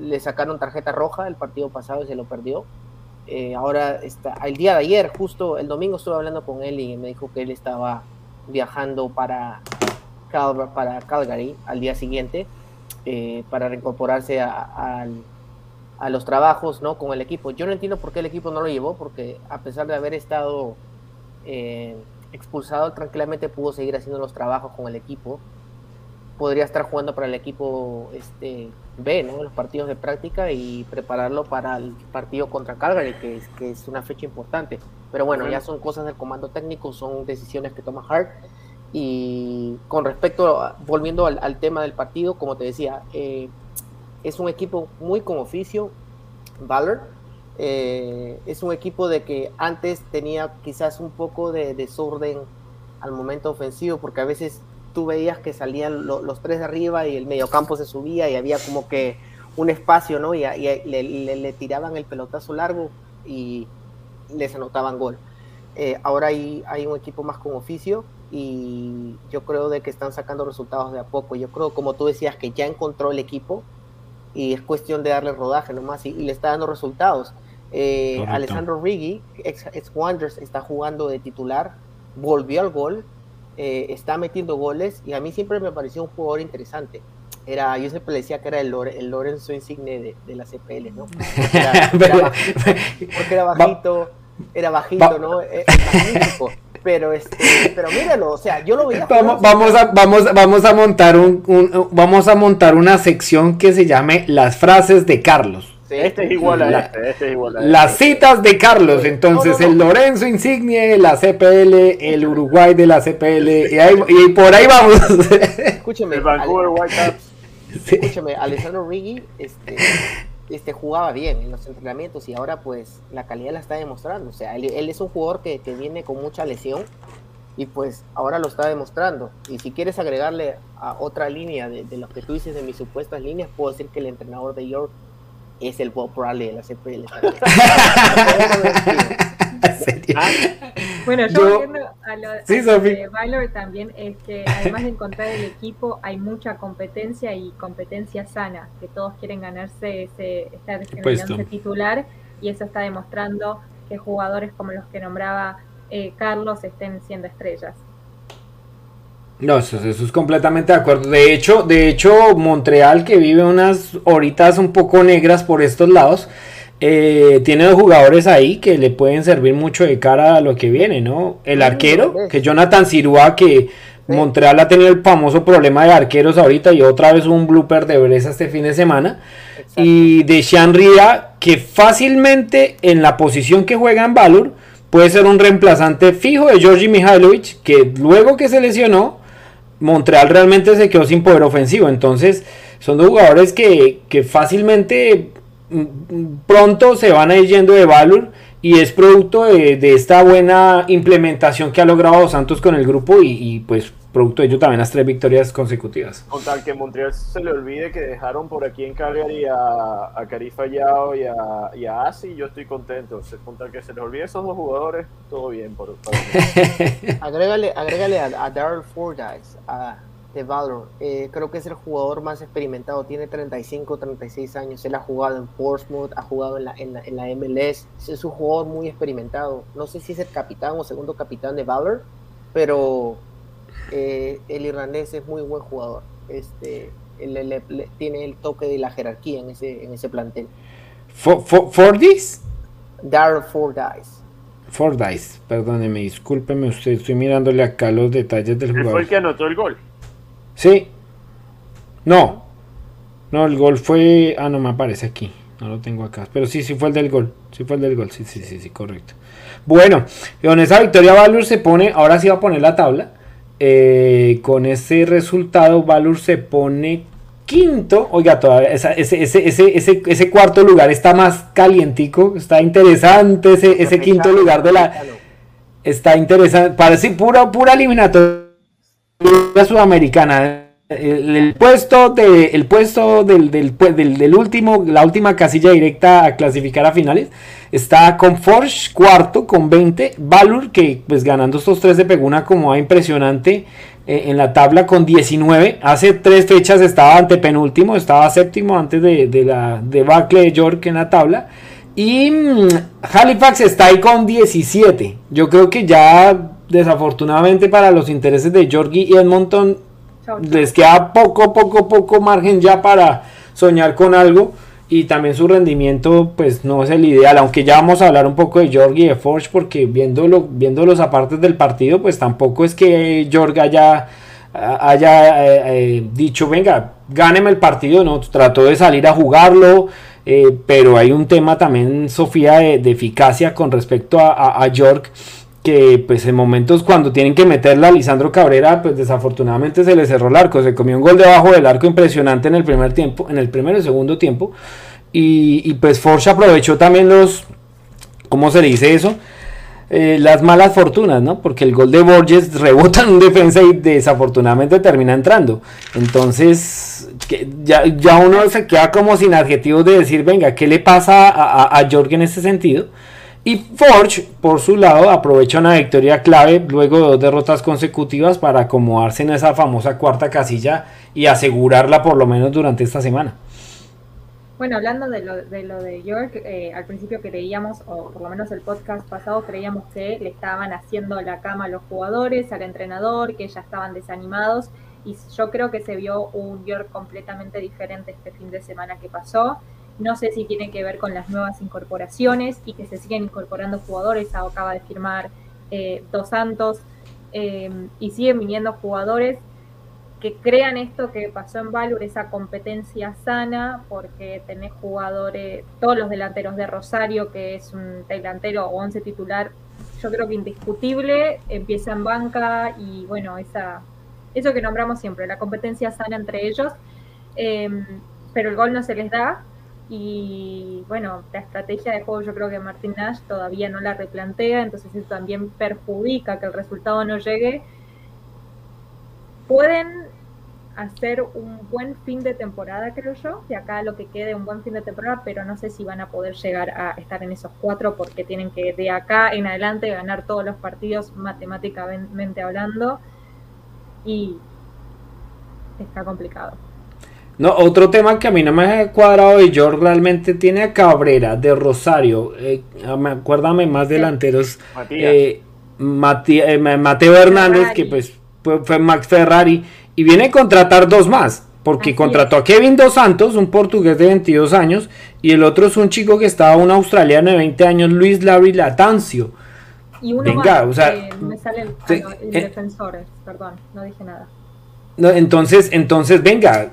le sacaron tarjeta roja el partido pasado y se lo perdió. Eh, ahora está, el día de ayer, justo el domingo estuve hablando con él y me dijo que él estaba viajando para, para Calgary al día siguiente eh, para reincorporarse a, los trabajos ¿no? con el equipo. Yo no entiendo por qué el equipo no lo llevó, porque a pesar de haber estado eh, expulsado, tranquilamente pudo seguir haciendo los trabajos con el equipo podría estar jugando para el equipo este, B, ¿no? Los partidos de práctica y prepararlo para el partido contra Calgary, que es, que es una fecha importante. Pero bueno, ya son cosas del comando técnico, son decisiones que toma Hart. Y con respecto, volviendo al, tema del partido, como te decía, eh, es un equipo muy con oficio, Valor. Eh, es un equipo de que antes tenía quizás un poco de desorden al momento ofensivo, porque a veces tú veías que salían los tres de arriba y el mediocampo se subía y había como que un espacio, ¿no? Y, le, tiraban el pelotazo largo y les anotaban gol. Eh, ahora hay, hay un equipo más con oficio y yo creo de que están sacando resultados de a poco. Yo creo, como tú decías, que ya encontró el equipo y es cuestión de darle rodaje nomás y, le está dando resultados. Eh, Alessandro Riggi, ex, ex Wanderers, está jugando de titular, volvió al gol, eh, está metiendo goles y a mí siempre me pareció un jugador interesante. era, yo siempre le decía que era el, el Lorenzo Insigne de, de la CPL, ¿no? Porque era, porque era bajito, era bajito, ¿no? Eh, pero este, pero míralo, o sea, yo lo veía. Vamos, vamos a, vamos, vamos a montar un, un, vamos a montar una sección que se llame las frases de Carlos. Este es igual a este, este es igual a Las este. citas de Carlos, entonces el Lorenzo Insigne, la CPL, el Uruguay de la CPL, y, ahí, y por ahí vamos. Escúcheme, el Vancouver Whitecaps. Escúchame, Alessandro Riggi, este, este, jugaba bien en los entrenamientos y ahora pues la calidad la está demostrando. O sea, él, es un jugador que, que, viene con mucha lesión y pues ahora lo está demostrando. Y si quieres agregarle a otra línea de, de lo que tú dices de mis supuestas líneas, puedo decir que el entrenador de York es el Bob Bradley de la CPL. Bueno, yo, volviendo a lo, de Valor también es que además de encontrar el equipo, hay mucha competencia y competencia sana, que todos quieren ganarse ese, estar ese titular y eso está demostrando que jugadores como los que nombraba eh, Carlos estén siendo estrellas. No, eso, es completamente de acuerdo. De hecho, de hecho, Montreal, que vive unas horitas un poco negras por estos lados, eh, tiene dos jugadores ahí que le pueden servir mucho de cara a lo que viene, ¿no? El arquero, que es Jonathan Sirua, que Montreal ha tenido el famoso problema de arqueros ahorita y otra vez un blooper de Bresa este fin de semana. Y de Sean Ria, que fácilmente en la posición que juega en Valor puede ser un reemplazante fijo de Georgi Mihailovic, que luego que se lesionó, Montreal realmente se quedó sin poder ofensivo. Entonces, son dos jugadores que, que fácilmente pronto se van a ir yendo de Valor y es producto de, esta buena implementación que ha logrado Santos con el grupo y, pues producto de ello también las tres victorias consecutivas. Con tal que Montreal se le olvide que dejaron por aquí en Cagliari a, a Carifa Yao y a, y a Asi, yo estoy contento. Con tal que se les olvide esos dos jugadores, todo bien. Por, agrégale, agrégale a, a Daryl Fordyce, a de Valor. Eh, creo que es el jugador más experimentado, tiene 35, 36 años. Él ha jugado en Portsmouth, ha jugado en la, en la, MLS. Es un jugador muy experimentado. No sé si es el capitán o segundo capitán de Valor, pero eh, el irlandés es muy buen jugador. Este, tiene el toque de la jerarquía en ese, en ese plantel. For, for? Darrell Fordyce. Fordyce, perdóneme, discúlpeme usted, estoy mirándole acá los detalles del jugador. Fue el que anotó el gol. Sí. No. No, el gol fue. Ah, no me aparece aquí. No lo tengo acá. Pero sí, sí fue el del gol. Sí fue el del gol. Sí, sí, sí, sí, correcto. Bueno, con esa victoria Valur se pone. Ahora sí va a poner la tabla. Eh, con ese resultado, Valur se pone quinto. Oiga, todavía ese, ese, ese, ese, cuarto lugar está más calientico. Está interesante ese, ese quinto lugar de la. Está interesante. Parece pura, pura eliminatoria sudamericana. El, puesto de puesto del, del, del, último la última casilla directa a clasificar a finales está con Forge cuarto con 20 Valur que pues ganando estos tres de pegó una como impresionante eh, en la tabla con 19 hace tres fechas estaba ante penúltimo estaba séptimo antes de, de la debacle de York en la tabla. Y mm, Halifax está ahí con 17 yo creo que ya desafortunadamente para los intereses de Georgie y Edmonton les queda poco, poco, poco margen ya para soñar con algo. Y también su rendimiento pues no es el ideal, aunque ya vamos a hablar un poco de Georgie y de Forge porque viéndolo, viendo los apartes del partido pues tampoco es que George haya, haya eh, eh, dicho venga, gáneme el partido, no, trató de salir a jugarlo, eh, pero hay un tema también Sofía de, eficacia con respecto a, a, a que pues en momentos cuando tienen que meterla a Lisandro Cabrera, pues desafortunadamente se le cerró el arco, se comió un gol debajo del arco impresionante en el primer tiempo, en el primero y segundo tiempo, y, pues Forge aprovechó también los, ¿cómo se dice eso? Eh, las malas fortunas, ¿no? Porque el gol de Borges rebota en un defensa y desafortunadamente termina entrando. Entonces, ya, ya uno se queda como sin adjetivos de decir, venga, ¿qué le pasa a, a, a en este sentido? Y Forge, por su lado, aprovecha una victoria clave luego de dos derrotas consecutivas para acomodarse en esa famosa cuarta casilla y asegurarla por lo menos durante esta semana. Bueno, hablando de lo de, lo de York, eh, al principio creíamos, o por lo menos el podcast pasado, creíamos que le estaban haciendo la cama a los jugadores, al entrenador, que ya estaban desanimados. y yo creo que se vio un York completamente diferente este fin de semana que pasó. No sé si tiene que ver con las nuevas incorporaciones y que se siguen incorporando jugadores. Acaba de firmar eh, Dos Santos eh, y siguen viniendo jugadores que crean esto que pasó en Valor, esa competencia sana, porque tenés jugadores, todos los delanteros de Rosario, que es un delantero o once titular, yo creo que indiscutible, empieza en banca y bueno, esa eso que nombramos siempre, la competencia sana entre ellos, em, pero el gol no se les da y bueno, la estrategia de juego yo creo que Martín Nash todavía no la replantea, entonces eso también perjudica que el resultado no llegue. Pueden hacer un buen fin de temporada, creo yo, de acá lo que quede un buen fin de temporada, pero no sé si van a poder llegar a estar en esos cuatro porque tienen que de acá en adelante ganar todos los partidos matemáticamente hablando y está complicado. No, otro tema que a mí no me ha cuadrado y yo realmente tiene a Cabrera de Rosario, eh, acuérdame más delanteros, eh, eh, Mateo Hernández, que pues fue, Max Ferrari, y viene a contratar dos más, porque contrató a Kevin Dos Santos, un portugués de 22 años, y el otro es un chico que estaba, un australiano de 20 años, Luis Larry Latancio. Y uno Venga, o sea, me sale el, defensores, perdón, no dije nada. No, entonces, entonces, venga,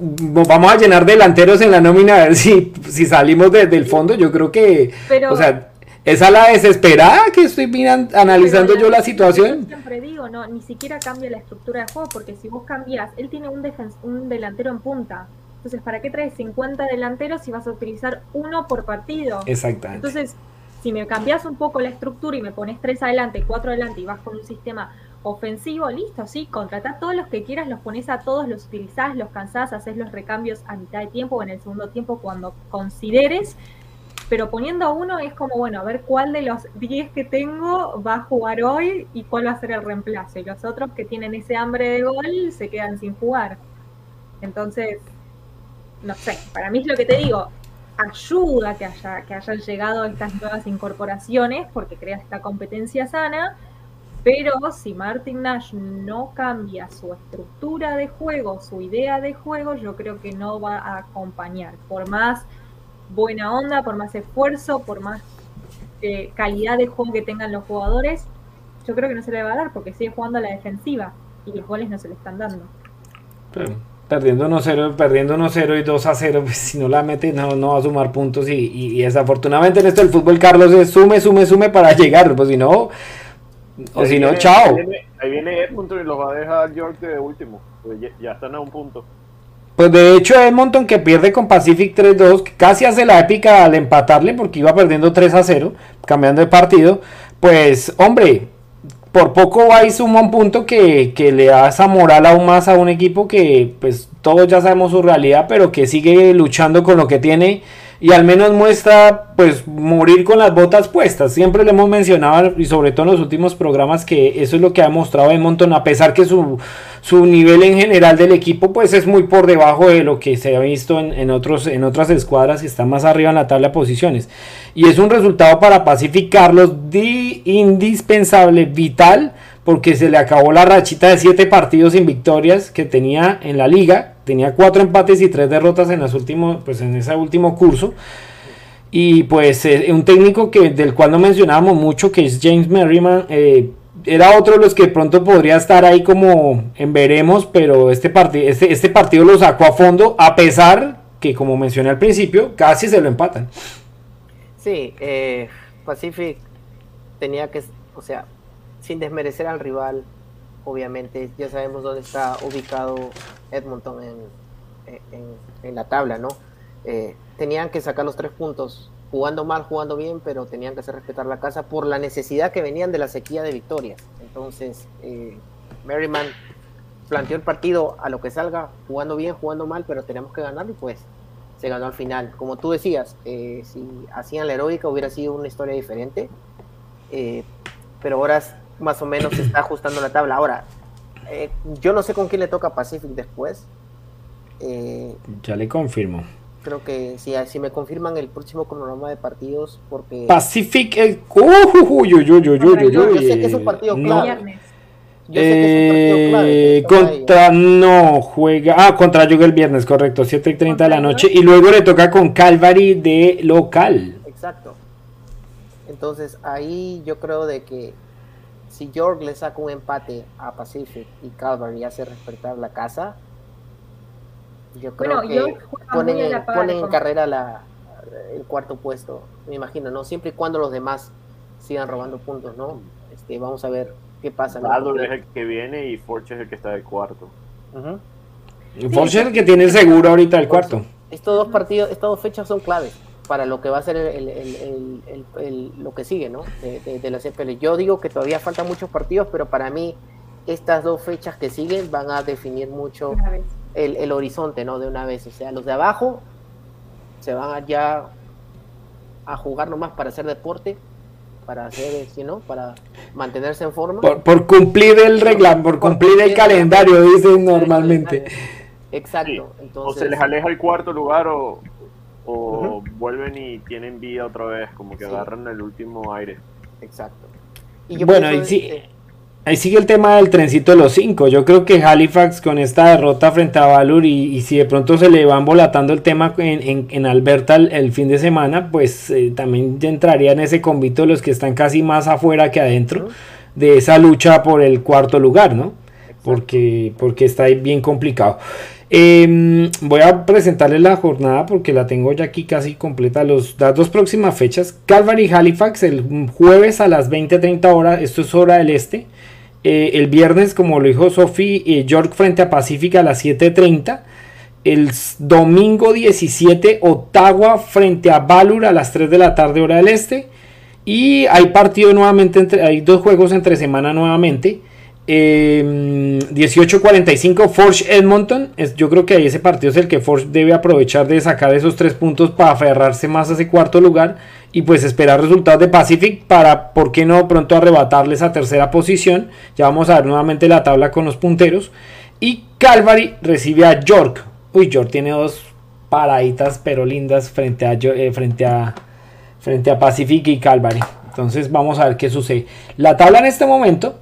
vamos a llenar delanteros en la nómina a ver si, si salimos del fondo. Yo creo que, o sea, esa la desesperada que estoy analizando yo la situación. siempre digo, no, ni siquiera cambia la estructura de juego, porque si vos cambias, él tiene un, un delantero en punta. Entonces, ¿para qué traes 50 delanteros si vas a utilizar uno por partido? Exactamente. Entonces, si me cambias un poco la estructura y me pones tres adelante, cuatro adelante y vas con un sistema ofensivo, listo, sí, contrata todos los que quieras, los pones a todos, los utilizás, los cansás, haces los recambios a mitad de tiempo o en el segundo tiempo cuando consideres, pero poniendo uno es como, bueno, a ver cuál de los 10 que tengo va a jugar hoy y cuál va a ser el reemplazo. Y los otros que tienen ese hambre de gol se quedan sin jugar. Entonces, no sé, para mí es lo que te digo, ayuda que, haya, que hayan llegado estas nuevas incorporaciones porque crea esta competencia sana, pero si Martin Nash no cambia su estructura de juego, su idea de juego, yo creo que no va a acompañar. Por más buena onda, por más esfuerzo, por más eh, calidad de juego que tengan los jugadores, yo creo que no se le va a dar porque sigue jugando a la defensiva y los goles no se le están dando perdiendo 1-0, perdiendo 1-0 y 2-0, pues si no la mete no, va a sumar puntos y, y, desafortunadamente en esto el fútbol Carlos es sume, sume, sume para llegar, pues si no, o si no, chao. Ahí viene, Edmonton y los va a dejar York de último, pues ya, están a un punto. Pues de hecho Edmonton que pierde con Pacific 3-2, casi hace la épica al empatarle porque iba perdiendo 3-0, cambiando de partido, pues hombre, por poco va y suma un punto que, le da esa moral aún más a un equipo que pues todos ya sabemos su realidad, pero que sigue luchando con lo que tiene y al menos muestra pues morir con las botas puestas. Siempre le hemos mencionado y sobre todo en los últimos programas que eso es lo que ha mostrado Edmonton a pesar que su, su nivel en general del equipo pues es muy por debajo de lo que se ha visto en, otros, en otras escuadras y está más arriba en la tabla de posiciones. Y es un resultado para pacificarlos indispensable, vital, porque se le acabó la rachita de siete partidos sin victorias que tenía en la liga tenía cuatro empates y tres derrotas en, las últimos, pues en ese último curso. Y pues eh, un técnico que, del cual no mencionábamos mucho, que es James Merriman, eh, era otro de los que pronto podría estar ahí como en veremos, pero este, este, este partido lo sacó a fondo, a pesar que, como mencioné al principio, casi se lo empatan. Sí, eh, Pacific tenía que, o sea, sin desmerecer al rival, obviamente ya sabemos dónde está ubicado Edmonton en, la tabla, ¿no? Eh, tenían que sacar los tres puntos, jugando mal, jugando bien, pero tenían que hacer respetar la casa por la necesidad que venían de la sequía de victorias. Entonces, eh, Merriman planteó el partido a lo que salga, jugando bien, jugando mal, pero tenemos que ganar y pues se ganó al final. Como tú decías, eh, si hacían la heroica hubiera sido una historia diferente, pero ahora más o menos se está ajustando la tabla. Ahora, eh, yo no sé con quién le toca Pacific después. Eh, ya le confirmo. Creo que si, si me confirman el próximo cronograma de partidos, porque. Pacific. Uh, yo, yo, yo, yo, yo, sé que es un partido clave. Yo sé que es un partido clave, Eh, contra, no, juega, ah, contra Yuga el viernes, correcto, 7 y 30 de la noche, y luego le toca con Calvary de local. Exacto. Entonces ahí yo creo de que si York le saca un empate a Pacific y Calvary hace respetar la casa, yo creo Bueno, que ponen, en, la par ponen en carrera la, el cuarto puesto, me imagino, ¿no? Siempre y cuando los demás sigan robando puntos, ¿no? Este, vamos a ver qué pasa. Valor es el que viene y Forge es el que está de cuarto. Forge es el que tiene el seguro ahorita el cuarto. Estos dos partidos, estas dos fechas son claves para lo que va a ser el, el- el- el- el- el- lo que sigue, ¿no? De, de- de la CPL. Yo digo que todavía faltan muchos partidos, pero para mí estas dos fechas que siguen van a definir mucho el, el horizonte, ¿no? De una vez. O sea, los de abajo se van a ya a jugar nomás para hacer deporte, para hacer, ¿sí, no? Para mantenerse en forma. Por, por cumplir el reglamento, por cumplir el calendario, dicen normalmente. Exacto. Sí. Entonces, o se les aleja el cuarto lugar o, o vuelven y tienen vida otra vez, como que Sí. agarran el último aire. Exacto. Y yo Bueno, y sí, eh, Ahí sigue el tema del trencito de los cinco. Yo creo que Halifax con esta derrota frente a Valur y, y si de pronto se le va embolatando el tema en, en- en Alberta el, el fin de semana, pues eh, también ya entraría en ese convito los que están casi más afuera que adentro de esa lucha por el cuarto lugar, ¿no? Porque, porque está ahí bien complicado. Eh, voy a presentarles la jornada porque la tengo ya aquí casi completa. Los, las dos próximas fechas: Calvary Halifax el jueves a las 20:30 horas. Esto es hora del este. Eh, el viernes, como lo dijo Sofi, eh, York frente a Pacífica a las 7:30. El domingo 17, Ottawa frente a Valur a las 3 de la tarde, hora del este. Y hay partido nuevamente, entre, hay dos juegos entre semana nuevamente. Eh, 18-45 Forge Edmonton. Es, yo creo que ahí ese partido es el que Forge debe aprovechar de sacar esos tres puntos para aferrarse más a ese cuarto lugar. Y pues esperar resultados de Pacific para, ¿por qué no pronto arrebatarle esa tercera posición? Ya vamos a ver nuevamente la tabla con los punteros. Y Calvary recibe a York. Uy, York tiene dos paraditas pero lindas frente a, eh, frente a, frente a Pacific y Calvary. Entonces vamos a ver qué sucede. La tabla en este momento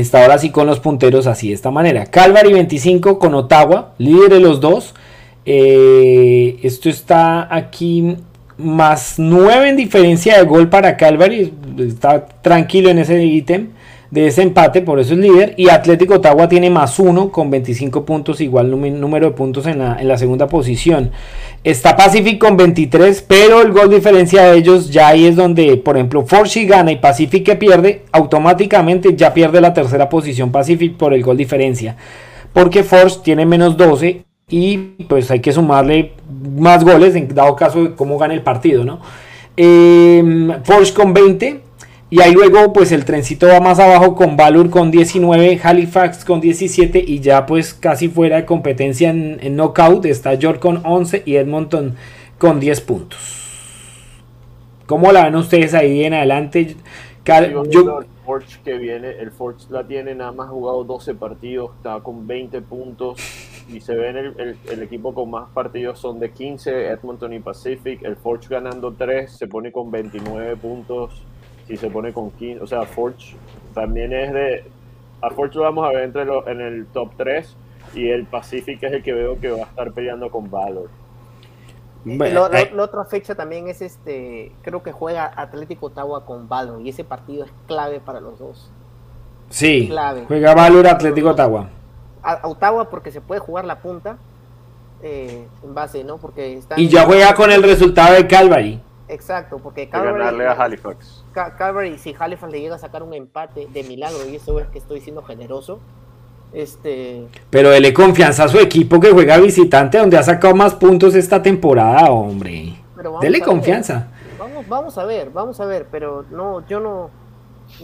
está ahora sí con los punteros así de esta manera. Calvary 25 con Ottawa, líder de los dos. Eh, esto está aquí más 9 en diferencia de gol para Calvary. Está tranquilo en ese ítem de ese empate, por eso es líder. Y Atlético Ottawa tiene más 1 con 25 puntos, igual número de puntos en la, en la segunda posición. Está Pacific con 23, pero el gol diferencia de ellos ya ahí es donde, por ejemplo, Forge gana y Pacific que pierde, automáticamente ya pierde la tercera posición Pacific por el gol diferencia. Porque Forge tiene menos 12 y pues hay que sumarle más goles en dado caso de cómo gane el partido, ¿no? Eh, Forge con 20 y ahí luego pues el trencito va más abajo con Valur con 19, Halifax con 17 y ya pues casi fuera de competencia en, en knockout está York con 11 y Edmonton con 10 puntos. ¿Cómo la ven ustedes ahí en adelante? Yo- el Forge que viene, el Forge la tiene nada más jugado 12 partidos, está con 20 puntos y se ven el, el- el equipo con más partidos son de 15, Edmonton y Pacific, el Forge ganando 3 se pone con 29 puntos y se pone con 15, o sea, Forge también es de, a Forge lo vamos a ver entre los, en el top 3 y el Pacific es el que veo que va a estar peleando con Valor. Bueno, Lo- lo- eh, la otra fecha también es este, creo que juega Atlético Ottawa con Valor y ese partido es clave para los dos. sí, clave. juega Valur Atlético Ottawa. A, Ottawa porque se puede jugar la punta eh, en base, ¿no? Porque están, Y ya juega con el resultado de Calvary. Exacto, porque De ganarle a Halifax. Ca- Calvary, si Halifax le llega a sacar un empate de milagro, y eso es que estoy siendo generoso, este, Pero dele confianza a su equipo que juega visitante donde ha sacado más puntos esta temporada, hombre. Dele confianza. Vamos, vamos a ver, vamos a ver, pero no, yo no,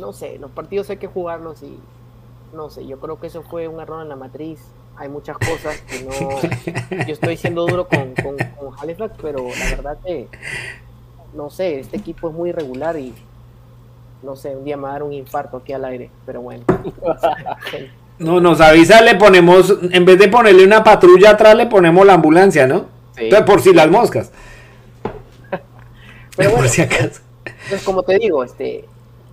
no sé, los partidos hay que jugarlos y no sé, yo creo que eso fue un error en la matriz. Hay muchas cosas que no, yo estoy siendo duro con, con, con Halifax, pero la verdad que, no sé, este equipo es muy irregular y no sé, un día me va a dar un infarto aquí al aire, pero bueno. No, nos avisa, le ponemos, en vez de ponerle una patrulla atrás, le ponemos la ambulancia, ¿no? Sí. Entonces, por si las moscas. Pero por bueno, si acaso. Entonces, como te digo, este,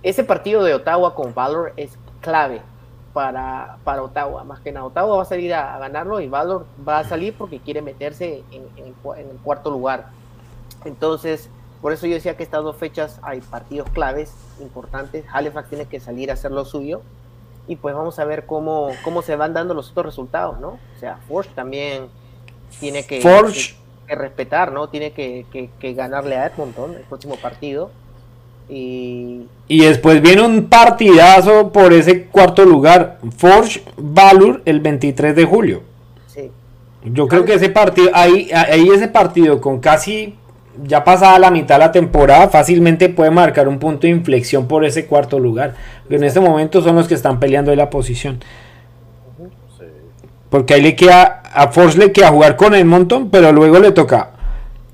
ese partido de Ottawa con Valor es clave para, para Ottawa, más que nada. Ottawa va a salir a, ganarlo y Valor va a salir porque quiere meterse en, el, cuarto lugar. Entonces, por eso yo decía que estas dos fechas hay partidos claves importantes. Halifax tiene que salir a hacer lo suyo. Y pues vamos a ver cómo, cómo se van dando los otros resultados, ¿no? O sea, Forge también tiene que, que, respetar, ¿no? Tiene que, que ganarle a Edmonton el próximo partido y... después viene un partidazo por ese cuarto lugar. Forge Valur el 23 de julio. Yo creo que ese partido, ahí, ahí ese partido con casi ya pasada la mitad de la temporada, fácilmente puede marcar un punto de inflexión por ese cuarto lugar. en este momento son los que están peleando en la posición. Porque ahí le queda, a Forge le queda jugar con el montón, pero luego le toca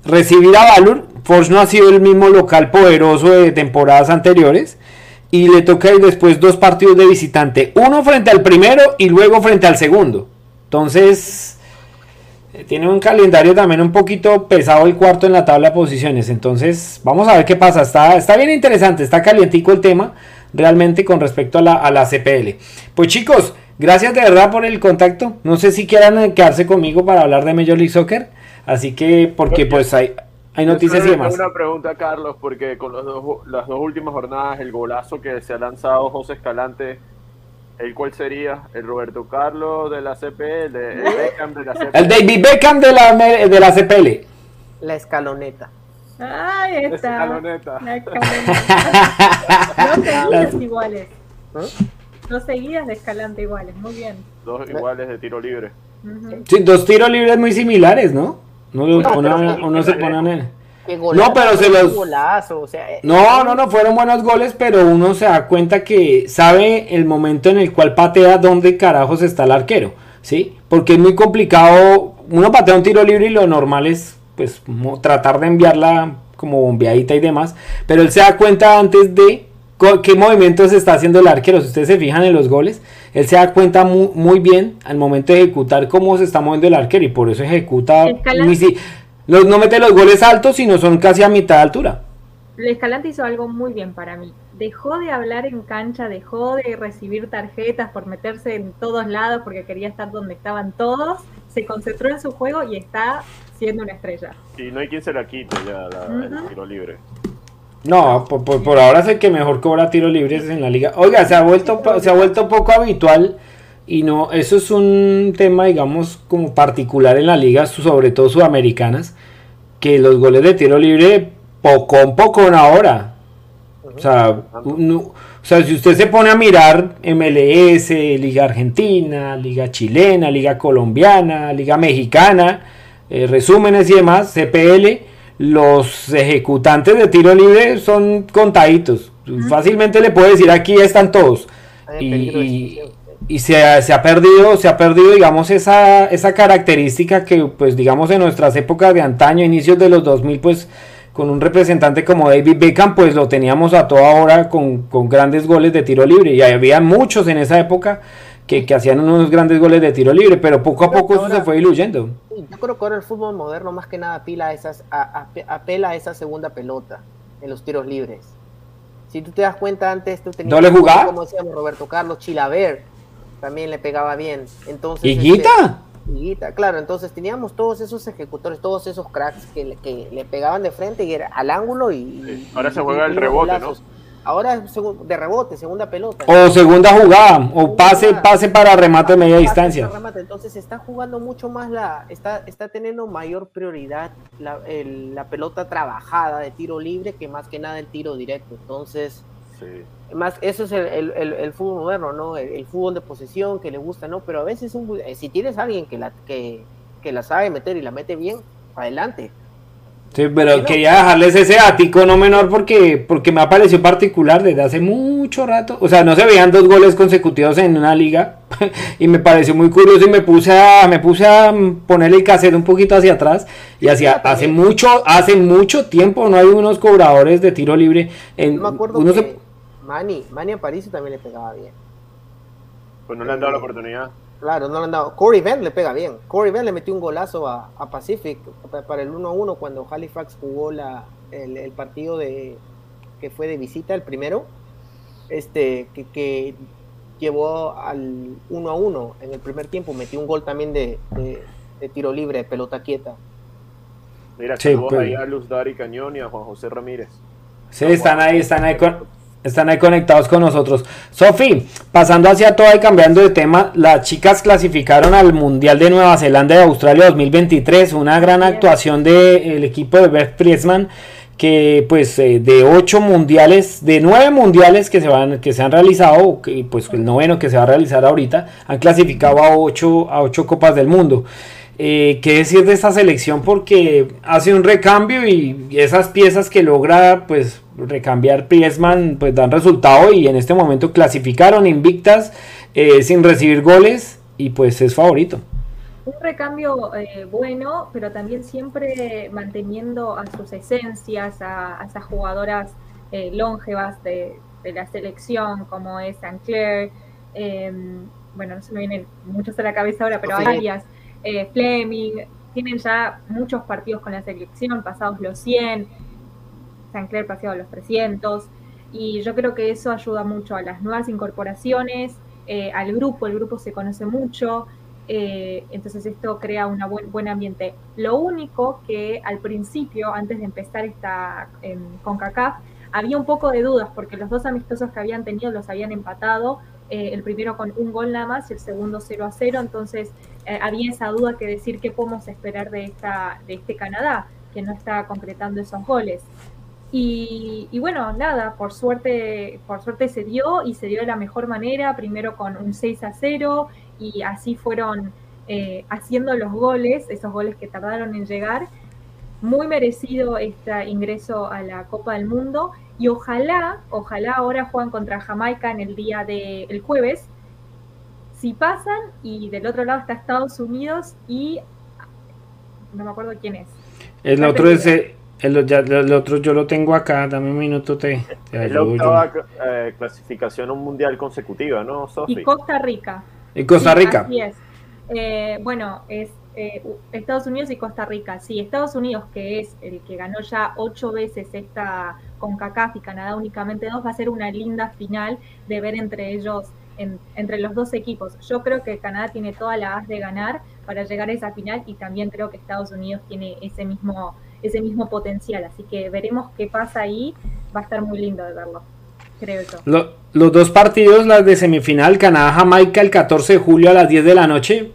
recibir a Valur Forge no ha sido el mismo local poderoso de temporadas anteriores. Y le toca ir después dos partidos de visitante. Uno frente al primero y luego frente al segundo. Entonces, tiene un calendario también un poquito pesado el cuarto en la tabla de posiciones. Entonces, vamos a ver qué pasa. Está, está bien interesante, está calientico el tema realmente con respecto a la, a la CPL. Pues chicos, gracias de verdad por el contacto. No sé si quieran quedarse conmigo para hablar de Major League Soccer. Así que, porque pues hay, hay noticias y demás. Una pregunta, Carlos, porque con los dos, las dos últimas jornadas, el golazo que se ha lanzado José Escalante, ¿el cuál sería? ¿El Roberto Carlos de la CPL? ¿El, Beckham de la CPL? El David Beckham de la, de la CPL. La escaloneta. Ahí está. La escaloneta. La escaloneta. Dos seguidas iguales. ¿Eh? Dos seguidas de escalante iguales, muy bien. Dos iguales de tiro libre. Sí, dos tiros libres muy similares, ¿no? No, no, se ponen No, pero se los. Eh, no, no, no, fueron buenos goles, pero uno se da cuenta que sabe el momento en el cual patea dónde carajos está el arquero, ¿sí? Porque es muy complicado. Uno patea un tiro libre y lo normal es, pues, tratar de enviarla como bombeadita y demás, pero él se da cuenta antes de qué movimientos está haciendo el arquero. Si ustedes se fijan en los goles, él se da cuenta muy, bien al momento de ejecutar cómo se está moviendo el arquero y por eso ejecuta. No mete los goles altos, sino son casi a mitad de altura. Escalante hizo algo muy bien para mí. Dejó de hablar en cancha, dejó de recibir tarjetas por meterse en todos lados porque quería estar donde estaban todos. Se concentró en su juego y está siendo una estrella. Y no hay quien se la quite ya la, el tiro libre. No, por, ahora es el que mejor cobra tiros libres en la liga. Oiga, se ha vuelto se ha vuelto poco habitual y no, eso es un tema, digamos, como particular en las ligas, sobre todo sudamericanas, que los goles de tiro libre poco a poco ahora. O sea, o sea, si usted se pone a mirar MLS, Liga Argentina, Liga Chilena, Liga Colombiana, Liga Mexicana, eh, resúmenes y demás, CPL, los ejecutantes de tiro libre son contaditos. Fácilmente le puedo decir aquí están todos. Y, y se, ha perdido, se ha perdido, digamos, esa, esa característica que, pues, digamos, en nuestras épocas de antaño, inicios de los 2000, pues, con un representante como David Beckham, pues lo teníamos a toda hora con, con grandes goles de tiro libre. Y había muchos en esa época que, hacían unos grandes goles de tiro libre, pero poco a poco eso se fue diluyendo. Yo creo que ahora el fútbol moderno más que nada apela esas, apela a esa segunda pelota en los tiros libres. Si tú te das cuenta, antes tú tenías, ¿No jugaba? como decíamos Roberto Carlos, Chilaver, también le pegaba bien. Entonces, ¿Higuita? Este, claro, entonces teníamos todos esos ejecutores, todos esos cracks que, que le pegaban de frente y era al ángulo y... ahora se juega el rebote, ¿no? Ahora es de rebote, segunda pelota. O segunda jugada, o pase, pase para remate de media distancia. Entonces está jugando mucho más la, está, está teniendo mayor prioridad la, la pelota trabajada de tiro libre que más que nada el tiro directo. Entonces, más eso es el, el, el, fútbol moderno, ¿no? El, fútbol de posesión que le gusta, ¿no? Pero a veces eh, si tienes a alguien que la, que, que la sabe meter y la mete bien, adelante Sí, pero quería dejarles ese ático no menor porque, porque me ha parecido particular desde hace mucho rato. O sea, no se veían dos goles consecutivos en una liga y me pareció muy curioso y me puse a, me puse a ponerle el cassette un poquito hacia atrás y hacia, hace mucho, hace mucho tiempo no hay unos cobradores de tiro libre. En, me acuerdo que se... Manny, Manny a París también le pegaba bien. Pues no le han dado la oportunidad. Claro, no le han dado. Corey Bell le pega bien. Corey Bell le metió un golazo a, Pacific para el 1-1 cuando Halifax jugó la, el, partido de que fue de visita, el primero. Este, que, llevó al 1 a 1 en el primer tiempo, metió un gol también de, de, de tiro libre, de pelota quieta. Mira, Sí, pues. ahí a Luz Dari Cañón y a Juan José Ramírez. Sí, están ahí, están ahí, con- están ahí conectados con nosotros. Sofi, pasando hacia todo y cambiando de tema, las chicas clasificaron al Mundial de Nueva Zelanda y Australia 2023, una gran actuación del equipo de Beth Priestman que pues eh, de ocho mundiales, de nueve mundiales que se van, que se han realizado, que, pues el noveno que se va a realizar ahorita, han clasificado a ocho, a ocho copas del mundo. Eh, ¿Qué decir de esta selección? Porque hace un recambio y, esas piezas que logra pues recambiar Priesman pues dan resultado y en este momento clasificaron invictas eh, sin recibir goles y pues es favorito. Un recambio eh, bueno, pero también siempre manteniendo a sus esencias, a, a esas jugadoras eh, longevas de, de la selección, como es Sinclair, eh, bueno, no se me vienen muchos a la cabeza ahora, pero hay Sí. varias, eh, Fleming, tienen ya muchos partidos con la selección, pasados los 100, Sinclair pasado los 300, y yo creo que eso ayuda mucho a las nuevas incorporaciones, eh, al grupo, el grupo se conoce mucho, eh, entonces esto crea un buen, buen ambiente. Lo único que al principio, antes de empezar esta eh, CONCACAF, había un poco de dudas porque los dos amistosos que habían tenido los habían empatado, el primero con un gol nada más y el segundo 0 a 0, entonces eh, había esa duda que decir qué podemos esperar de, esta, de este Canadá, que no está concretando esos goles. Y, y, bueno, nada, por suerte, por suerte se dio y se dio de la mejor manera, primero con un 6 a 0 y así fueron eh, haciendo los goles, esos goles que tardaron en llegar. Muy merecido este ingreso a la Copa del Mundo y ojalá, ojalá ahora juegan contra Jamaica en el día del jueves. Si pasan y del otro lado está Estados Unidos y no me acuerdo quién es. El otro es el, ya- el otro yo lo tengo acá, dame un minuto te, te Es la ayudo octava eh, clasificación a un mundial consecutiva, ¿no, Sofi? Y Costa Rica. Y Costa Sí, Rica. así es. Eh, bueno, es eh, Estados Unidos y Costa Rica. Sí, Estados Unidos, que es el que ganó ya ocho veces esta con CACAF y Canadá únicamente dos, va a ser una linda final de ver entre ellos, en- entre los dos equipos. Yo creo que Canadá tiene toda la haz de ganar para llegar a esa final y también creo que Estados Unidos tiene ese mismo, ese mismo potencial. Así que veremos qué pasa ahí. Va a estar muy lindo de verlo, creo los dos partidos, las de semifinal, Canadá-Jamaica el 14 de julio a las 10 de la noche.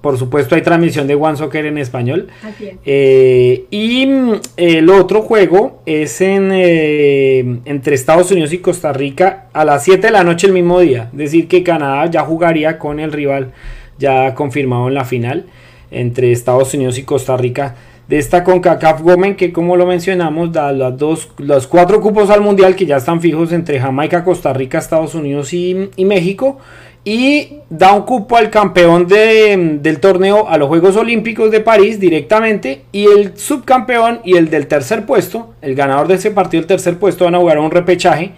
Por supuesto hay transmisión de One Soccer en español. Así es. Eh, y mm, el otro juego es en, eh, entre Estados Unidos y Costa Rica a las 7 de la noche el mismo día. Es decir, que Canadá ya jugaría con el rival ya confirmado en la final entre Estados Unidos y Costa Rica de esta CONCACAF Gomen que como lo mencionamos da las dos, los cuatro cupos al mundial que ya están fijos entre Jamaica, Costa Rica, Estados Unidos y, y México y da un cupo al campeón de- del torneo a los Juegos Olímpicos de París directamente y el subcampeón y el del tercer puesto, el ganador de ese partido, el tercer puesto, van a jugar un repechaje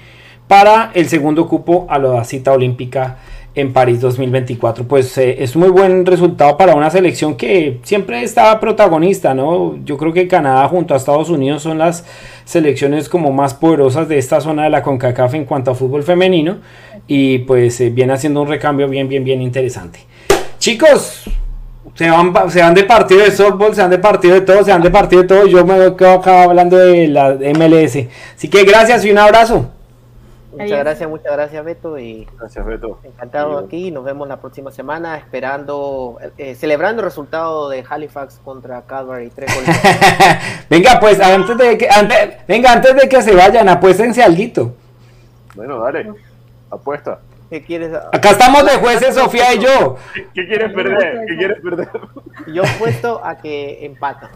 para el segundo cupo a la cita olímpica en París 2024. Pues eh, es muy buen resultado para una selección que siempre está protagonista, ¿no? Yo creo que Canadá junto a Estados Unidos son las selecciones como más poderosas de esta zona de la CONCACAF en cuanto a fútbol femenino y pues eh, viene haciendo un recambio bien, bien, bien interesante. Chicos, se van, se van de partido de softball, se van de partido de todo, se van de partido de todo. Yo me quedo acá hablando de la MLS. Así que gracias y un abrazo. Muchas Adiós. gracias, muchas gracias Beto y Gracias, Beto. encantado Sí. aquí. Nos vemos la próxima semana esperando, eh, celebrando el resultado de Halifax contra Calvary. Tres goles. venga, pues antes de que antes, venga, antes de que se vayan, apuéstense alguito. Bueno, dale. Apuesta. ¿Qué quieres? Acá estamos de jueces Sofía y yo. ¿Qué quieres perder? ¿Qué quieres perder? Yo puesto a que empatan.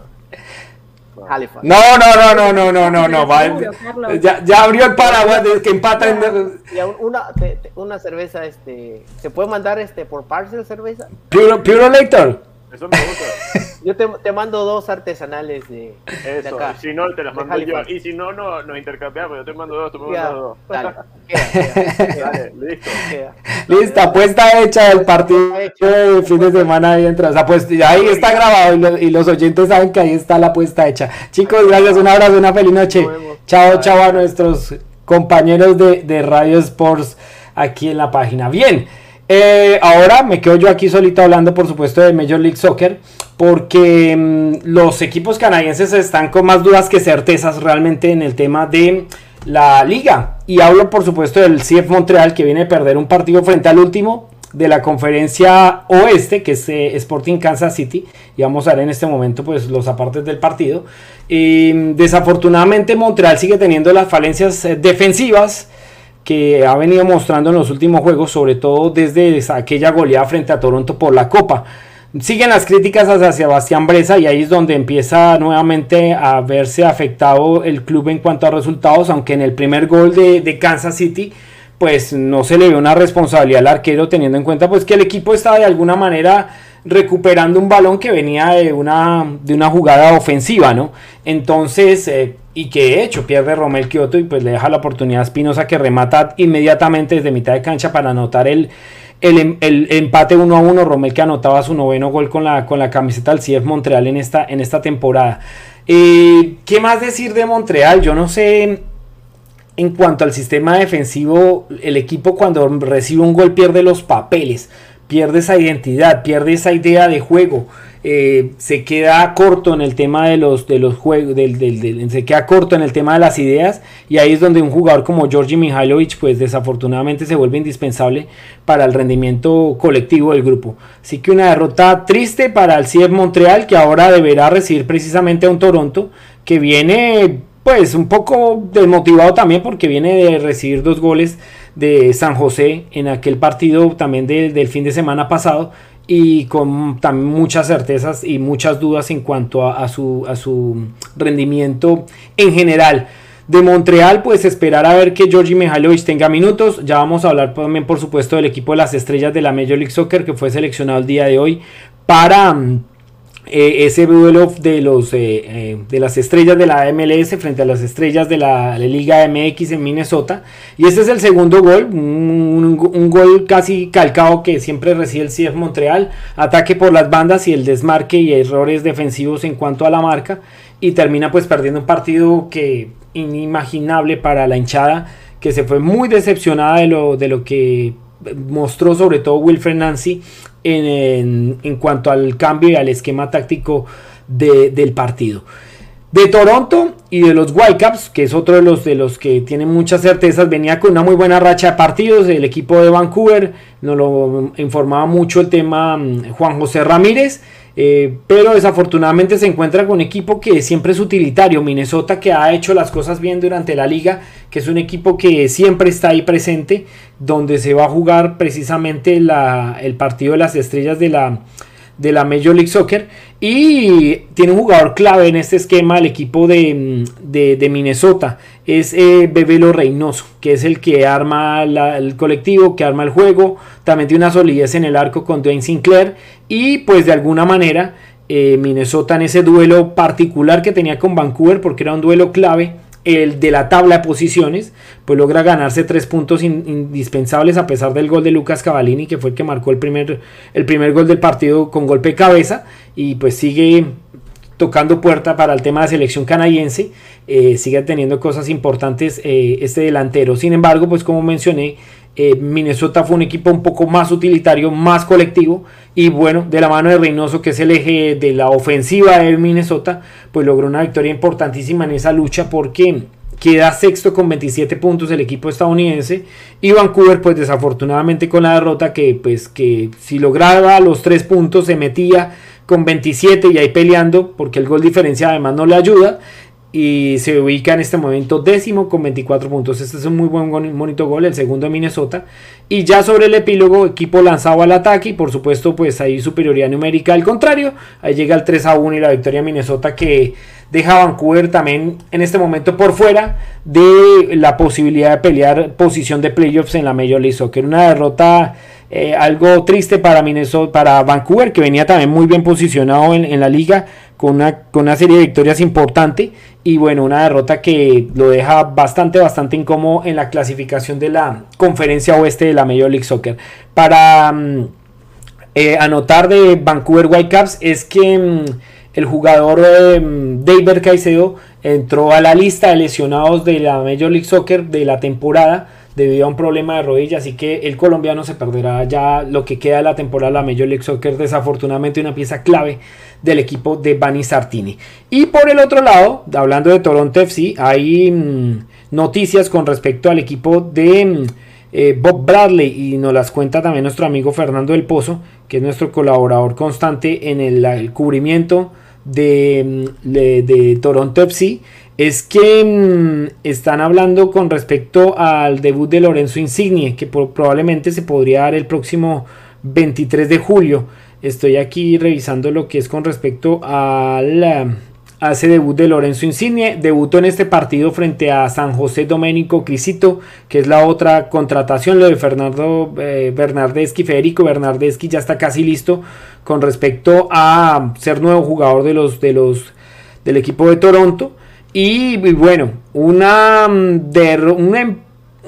Halifax. No, no, no, no, no, no, no, no. va- ya, ya abrió el paraguas de que empatan. Y aún una, una cerveza, este, ¿se puede mandar este por parcel cerveza? Puro, Puro Later. Eso me gusta. Yo te, te mando dos artesanales de, de Eso. acá. Si no, te las mando yo. Y si no, no, nos intercambiamos. Yo te mando dos, tú me mandas dos. dale, queda, queda, queda, Dale, listo. queda. Listo, apuesta hecha del partido de fin de semana ahí entra. O sea, pues ahí está grabado y, lo- y los oyentes saben que ahí está la apuesta hecha. Chicos, gracias, un abrazo, una feliz noche. Chao, chao a nuestros compañeros de, de Radio Sports aquí en la página. Bien, eh, ahora me quedo yo aquí solito hablando, por supuesto, de Major League Soccer, porque mm, los equipos canadienses están con más dudas que certezas realmente en el tema de la liga. Y hablo, por supuesto, del CF Montreal, que viene a perder un partido frente al último de la conferencia oeste, que es eh, Sporting Kansas City, y vamos a ver en este momento pues los apartes del partido. Mm, desafortunadamente Montreal sigue teniendo las falencias eh, defensivas que ha venido mostrando en los últimos juegos, sobre todo desde aquella goleada frente a Toronto por la Copa. Siguen las críticas hacia Sebastián Breza y ahí es donde empieza nuevamente a verse afectado el club en cuanto a resultados, aunque en el primer gol de, de Kansas City pues no se le ve una responsabilidad al arquero teniendo en cuenta pues que el equipo está de alguna manera recuperando un balón que venía de una, de una jugada ofensiva, ¿no? Entonces, eh, y que de hecho pierde Romel Kioto y pues le deja la oportunidad a Espinosa que remata inmediatamente desde mitad de cancha para anotar el, el, empate 1 a 1. Romel que anotaba su noveno gol con la, con la camiseta del CF Montreal en esta, en esta temporada. Eh, ¿Qué más decir de Montreal? Yo no sé en cuanto al sistema defensivo, el equipo cuando recibe un gol pierde los papeles, pierde esa identidad, pierde esa idea de juego. Eh, se queda corto en el tema de los, de los juegos, se queda corto en el tema de las ideas y ahí es donde un jugador como Georgi Mihailovic pues desafortunadamente se vuelve indispensable para el rendimiento colectivo del grupo. Así que una derrota triste para el CIEF Montreal que ahora deberá recibir precisamente a un Toronto que viene pues un poco desmotivado también porque viene de recibir dos goles de San José en aquel partido también del fin de semana pasado y con también muchas certezas y muchas dudas en cuanto a, su, a su rendimiento en general. De Montreal, pues esperar a ver que Georgi Mihailovic tenga minutos. Ya vamos a hablar también, por supuesto, del equipo de las estrellas de la Major League Soccer que fue seleccionado el día de hoy para eh, ese duelo de, los, eh, eh, de las estrellas de la MLS frente a las estrellas de la, Liga MX en Minnesota. Y este es el segundo gol, un, gol casi calcado que siempre recibe el CF Montreal. Ataque por las bandas y el desmarque y errores defensivos en cuanto a la marca. Y termina pues perdiendo un partido que inimaginable para la hinchada, que se fue muy decepcionada de lo, de lo que mostró sobre todo Wilfred Nancy en, cuanto al cambio y al esquema táctico del partido. De Toronto y de los Whitecaps, que es otro de los, de los que tienen muchas certezas, venía con una muy buena racha de partidos. El equipo de Vancouver nos lo informaba mucho el tema mm, Juan José Ramírez. Eh, pero desafortunadamente se encuentra con un equipo que siempre es utilitario. Minnesota que ha hecho las cosas bien durante la liga, que es un equipo que siempre está ahí presente, donde se va a jugar precisamente el partido de las estrellas de la, de la Major League Soccer. Y tiene un jugador clave en este esquema, el equipo de, Minnesota. Es eh, Bebelo Reynoso, que es el que arma el colectivo, que arma el juego. También tiene una solidez en el arco con Dwayne Sinclair. Y pues de alguna manera eh, Minnesota en ese duelo particular que tenía con Vancouver, porque era un duelo clave el de la tabla de posiciones, pues logra ganarse tres puntos indispensables a pesar del gol de Lucas Cavallini, que fue el que marcó el primer, el primer gol del partido con golpe de cabeza, y pues sigue tocando puerta para el tema de selección canadiense, eh, sigue teniendo cosas importantes eh, este delantero. Sin embargo, pues como mencioné, eh, Minnesota fue un equipo un poco más utilitario, más colectivo. Y bueno, de la mano de Reynoso, que es el eje de la ofensiva de Minnesota, pues logró una victoria importantísima en esa lucha porque queda sexto con 27 puntos el equipo estadounidense. Y Vancouver, pues desafortunadamente con la derrota, que pues que si lograba los tres puntos se metía con 27 y ahí peleando, porque el gol diferencia además no le ayuda y se ubica en este momento décimo con 24 puntos. Este es un muy buen bonito gol, el segundo de Minnesota. Y ya sobre el epílogo, equipo lanzado al ataque y por supuesto pues ahí superioridad numérica al contrario. Ahí llega el 3 a 1 y la victoria de Minnesota que deja a Vancouver también en este momento por fuera de la posibilidad de pelear posición de playoffs en la Major League Soccer. Una derrota eh, algo triste para Minnesota, para Vancouver que venía también muy bien posicionado en, la liga con una, con una serie de victorias importante y bueno, una derrota que lo deja bastante, bastante incómodo en la clasificación de la conferencia oeste de la Major League Soccer. Para mm, eh, anotar de Vancouver Whitecaps es que mm, el jugador mm, David Caicedo entró a la lista de lesionados de la Major League Soccer de la temporada debido a un problema de rodilla, así que el colombiano se perderá ya lo que queda de la temporada de la Major League Soccer, desafortunadamente una pieza clave del equipo de Bani Sartini. Y por el otro lado, hablando de Toronto FC, hay mm, noticias con respecto al equipo de mm, eh, Bob Bradley y nos las cuenta también nuestro amigo Fernando del Pozo, que es nuestro colaborador constante en el, cubrimiento de, mm, de Toronto FC es que mm, están hablando con respecto al debut de Lorenzo Insigne, que probablemente se podría dar el próximo 23 de julio. Estoy aquí revisando lo que es con respecto al, a ese debut de Lorenzo Insigne. Debutó en este partido frente a San José Domenico Crisito, que es la otra contratación. Lo de Fernando eh, Bernardeschi, Federico Bernardeschi ya está casi listo con respecto a ser nuevo jugador de los, de los, del equipo de Toronto. Y, bueno, una, mm, em,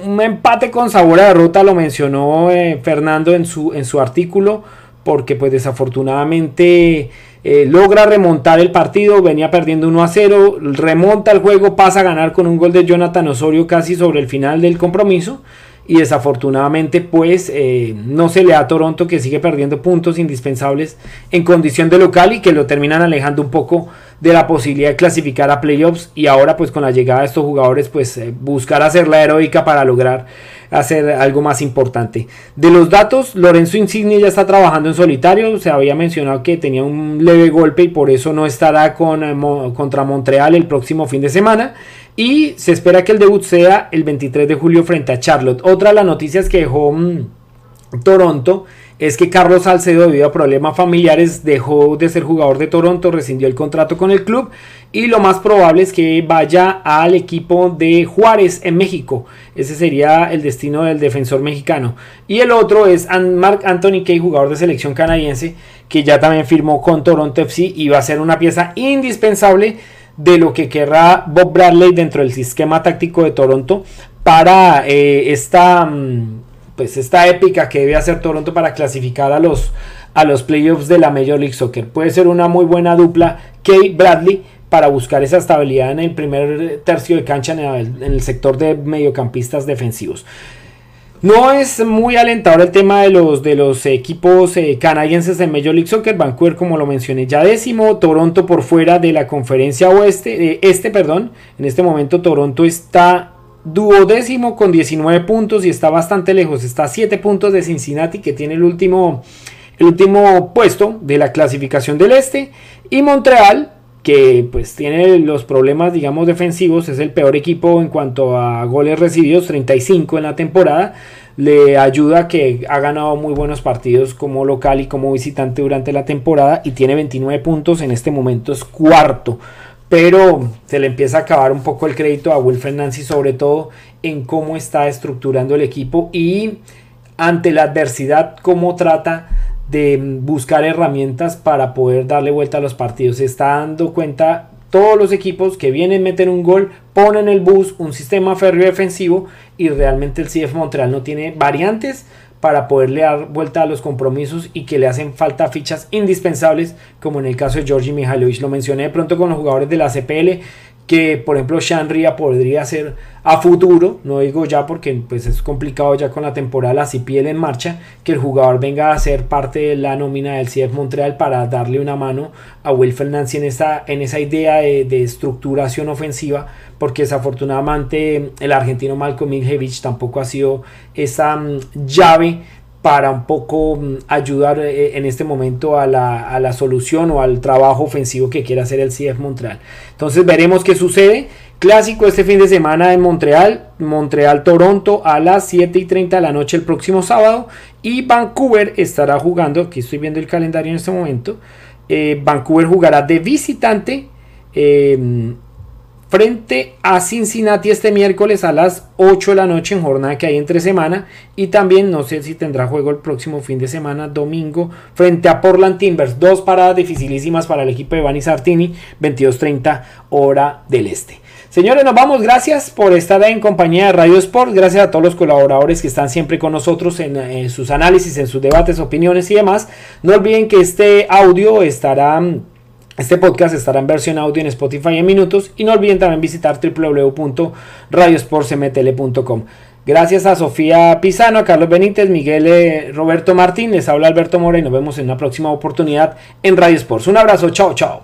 un, empate con sabor a derrota lo mencionó eh, Fernando en su, en su artículo, porque pues desafortunadamente eh, logra remontar el partido, venía perdiendo 1 a 0, remonta el juego, pasa a ganar con un gol de Jonathan Osorio casi sobre el final del compromiso y desafortunadamente pues eh, no se le da a Toronto que sigue perdiendo puntos indispensables en condición de local y que lo terminan alejando un poco de la posibilidad de clasificar a playoffs y ahora pues con la llegada de estos jugadores pues eh, buscar hacer la heroica para lograr hacer algo más importante. De los datos, Lorenzo Insigne ya está trabajando en solitario, se había mencionado que tenía un leve golpe y por eso no estará con, eh, contra Montreal el próximo fin de semana. Y se espera que el debut sea el 23 de julio frente a Charlotte. Otra de las noticias que dejó mm, Toronto es que Carlos Salcedo debido a problemas familiares dejó de ser jugador de Toronto, rescindió el contrato con el club y lo más probable es que vaya al equipo de Juárez en México. Ese sería el destino del defensor mexicano. Y el otro es Mark Anthony Kay, jugador de selección canadiense, que ya también firmó con Toronto FC y va a ser una pieza indispensable de lo que querrá Bob Bradley dentro del esquema táctico de Toronto para eh, esta, mm, pues esta épica que debe hacer Toronto para clasificar a los, a los playoffs de la Major League Soccer. Puede ser una muy buena dupla Kay Bradley para buscar esa estabilidad en el primer tercio de cancha en el, en el sector de mediocampistas defensivos. No es muy alentador el tema de los, de los equipos eh, canadienses de Major League Soccer. Vancouver, como lo mencioné, ya décimo. Toronto por fuera de la conferencia oeste. Eh, este, perdón. En este momento Toronto está duodécimo con 19 puntos y está bastante lejos. Está a 7 puntos de Cincinnati, que tiene el último, el último puesto de la clasificación del este. Y Montreal, que pues tiene los problemas digamos defensivos, es el peor equipo en cuanto a goles recibidos, 35 en la temporada, le ayuda que ha ganado muy buenos partidos como local y como visitante durante la temporada y tiene 29 puntos, en este momento es cuarto, pero se le empieza a acabar un poco el crédito a Wilfred Nancy sobre todo en cómo está estructurando el equipo y ante la adversidad cómo trata de buscar herramientas para poder darle vuelta a los partidos. Se está dando cuenta todos los equipos que vienen, meten un gol, ponen el bus, un sistema férreo defensivo y realmente el CF Montreal no tiene variantes para poderle dar vuelta a los compromisos y que le hacen falta fichas indispensables como en el caso de Georgi Mihailovic. Lo mencioné de pronto con los jugadores de la CPL que por ejemplo Shanria podría ser a futuro, no digo ya porque pues es complicado ya con la temporada así piel en marcha, que el jugador venga a ser parte de la nómina del CF Montreal para darle una mano a Wilfred Nancy en esa, en esa idea de, de estructuración ofensiva, porque desafortunadamente el argentino Malcolm Miljevic tampoco ha sido esa mm, llave para un poco mm, ayudar eh, en este momento a la, solución o al trabajo ofensivo que quiere hacer el CF Montreal. Entonces veremos qué sucede. Clásico este fin de semana en Montreal, Montreal-Toronto a las 7 y 30 de la noche el próximo sábado. Y Vancouver estará jugando, aquí estoy viendo el calendario en este momento. Eh, Vancouver jugará de visitante eh, frente a Cincinnati este miércoles a las 8 de la noche en jornada que hay entre semana y también no sé si tendrá juego el próximo fin de semana domingo frente a Portland Timbers dos paradas dificilísimas para el equipo de Bani Sartini 22:30 hora del este Señores, nos vamos. Gracias por estar en compañía de Radio Sport. Gracias a todos los colaboradores que están siempre con nosotros en, en sus análisis, en sus debates, opiniones y demás. No olviden que este audio estará este podcast estará en versión audio en Spotify en minutos y no olviden también visitar www.radiosportsmtl.com. Gracias a Sofía Pisano, a Carlos Benítez, Miguel eh, Roberto Martín, les habla Alberto Mora y nos vemos en una próxima oportunidad en Radio Sports. Un abrazo, chao, chao.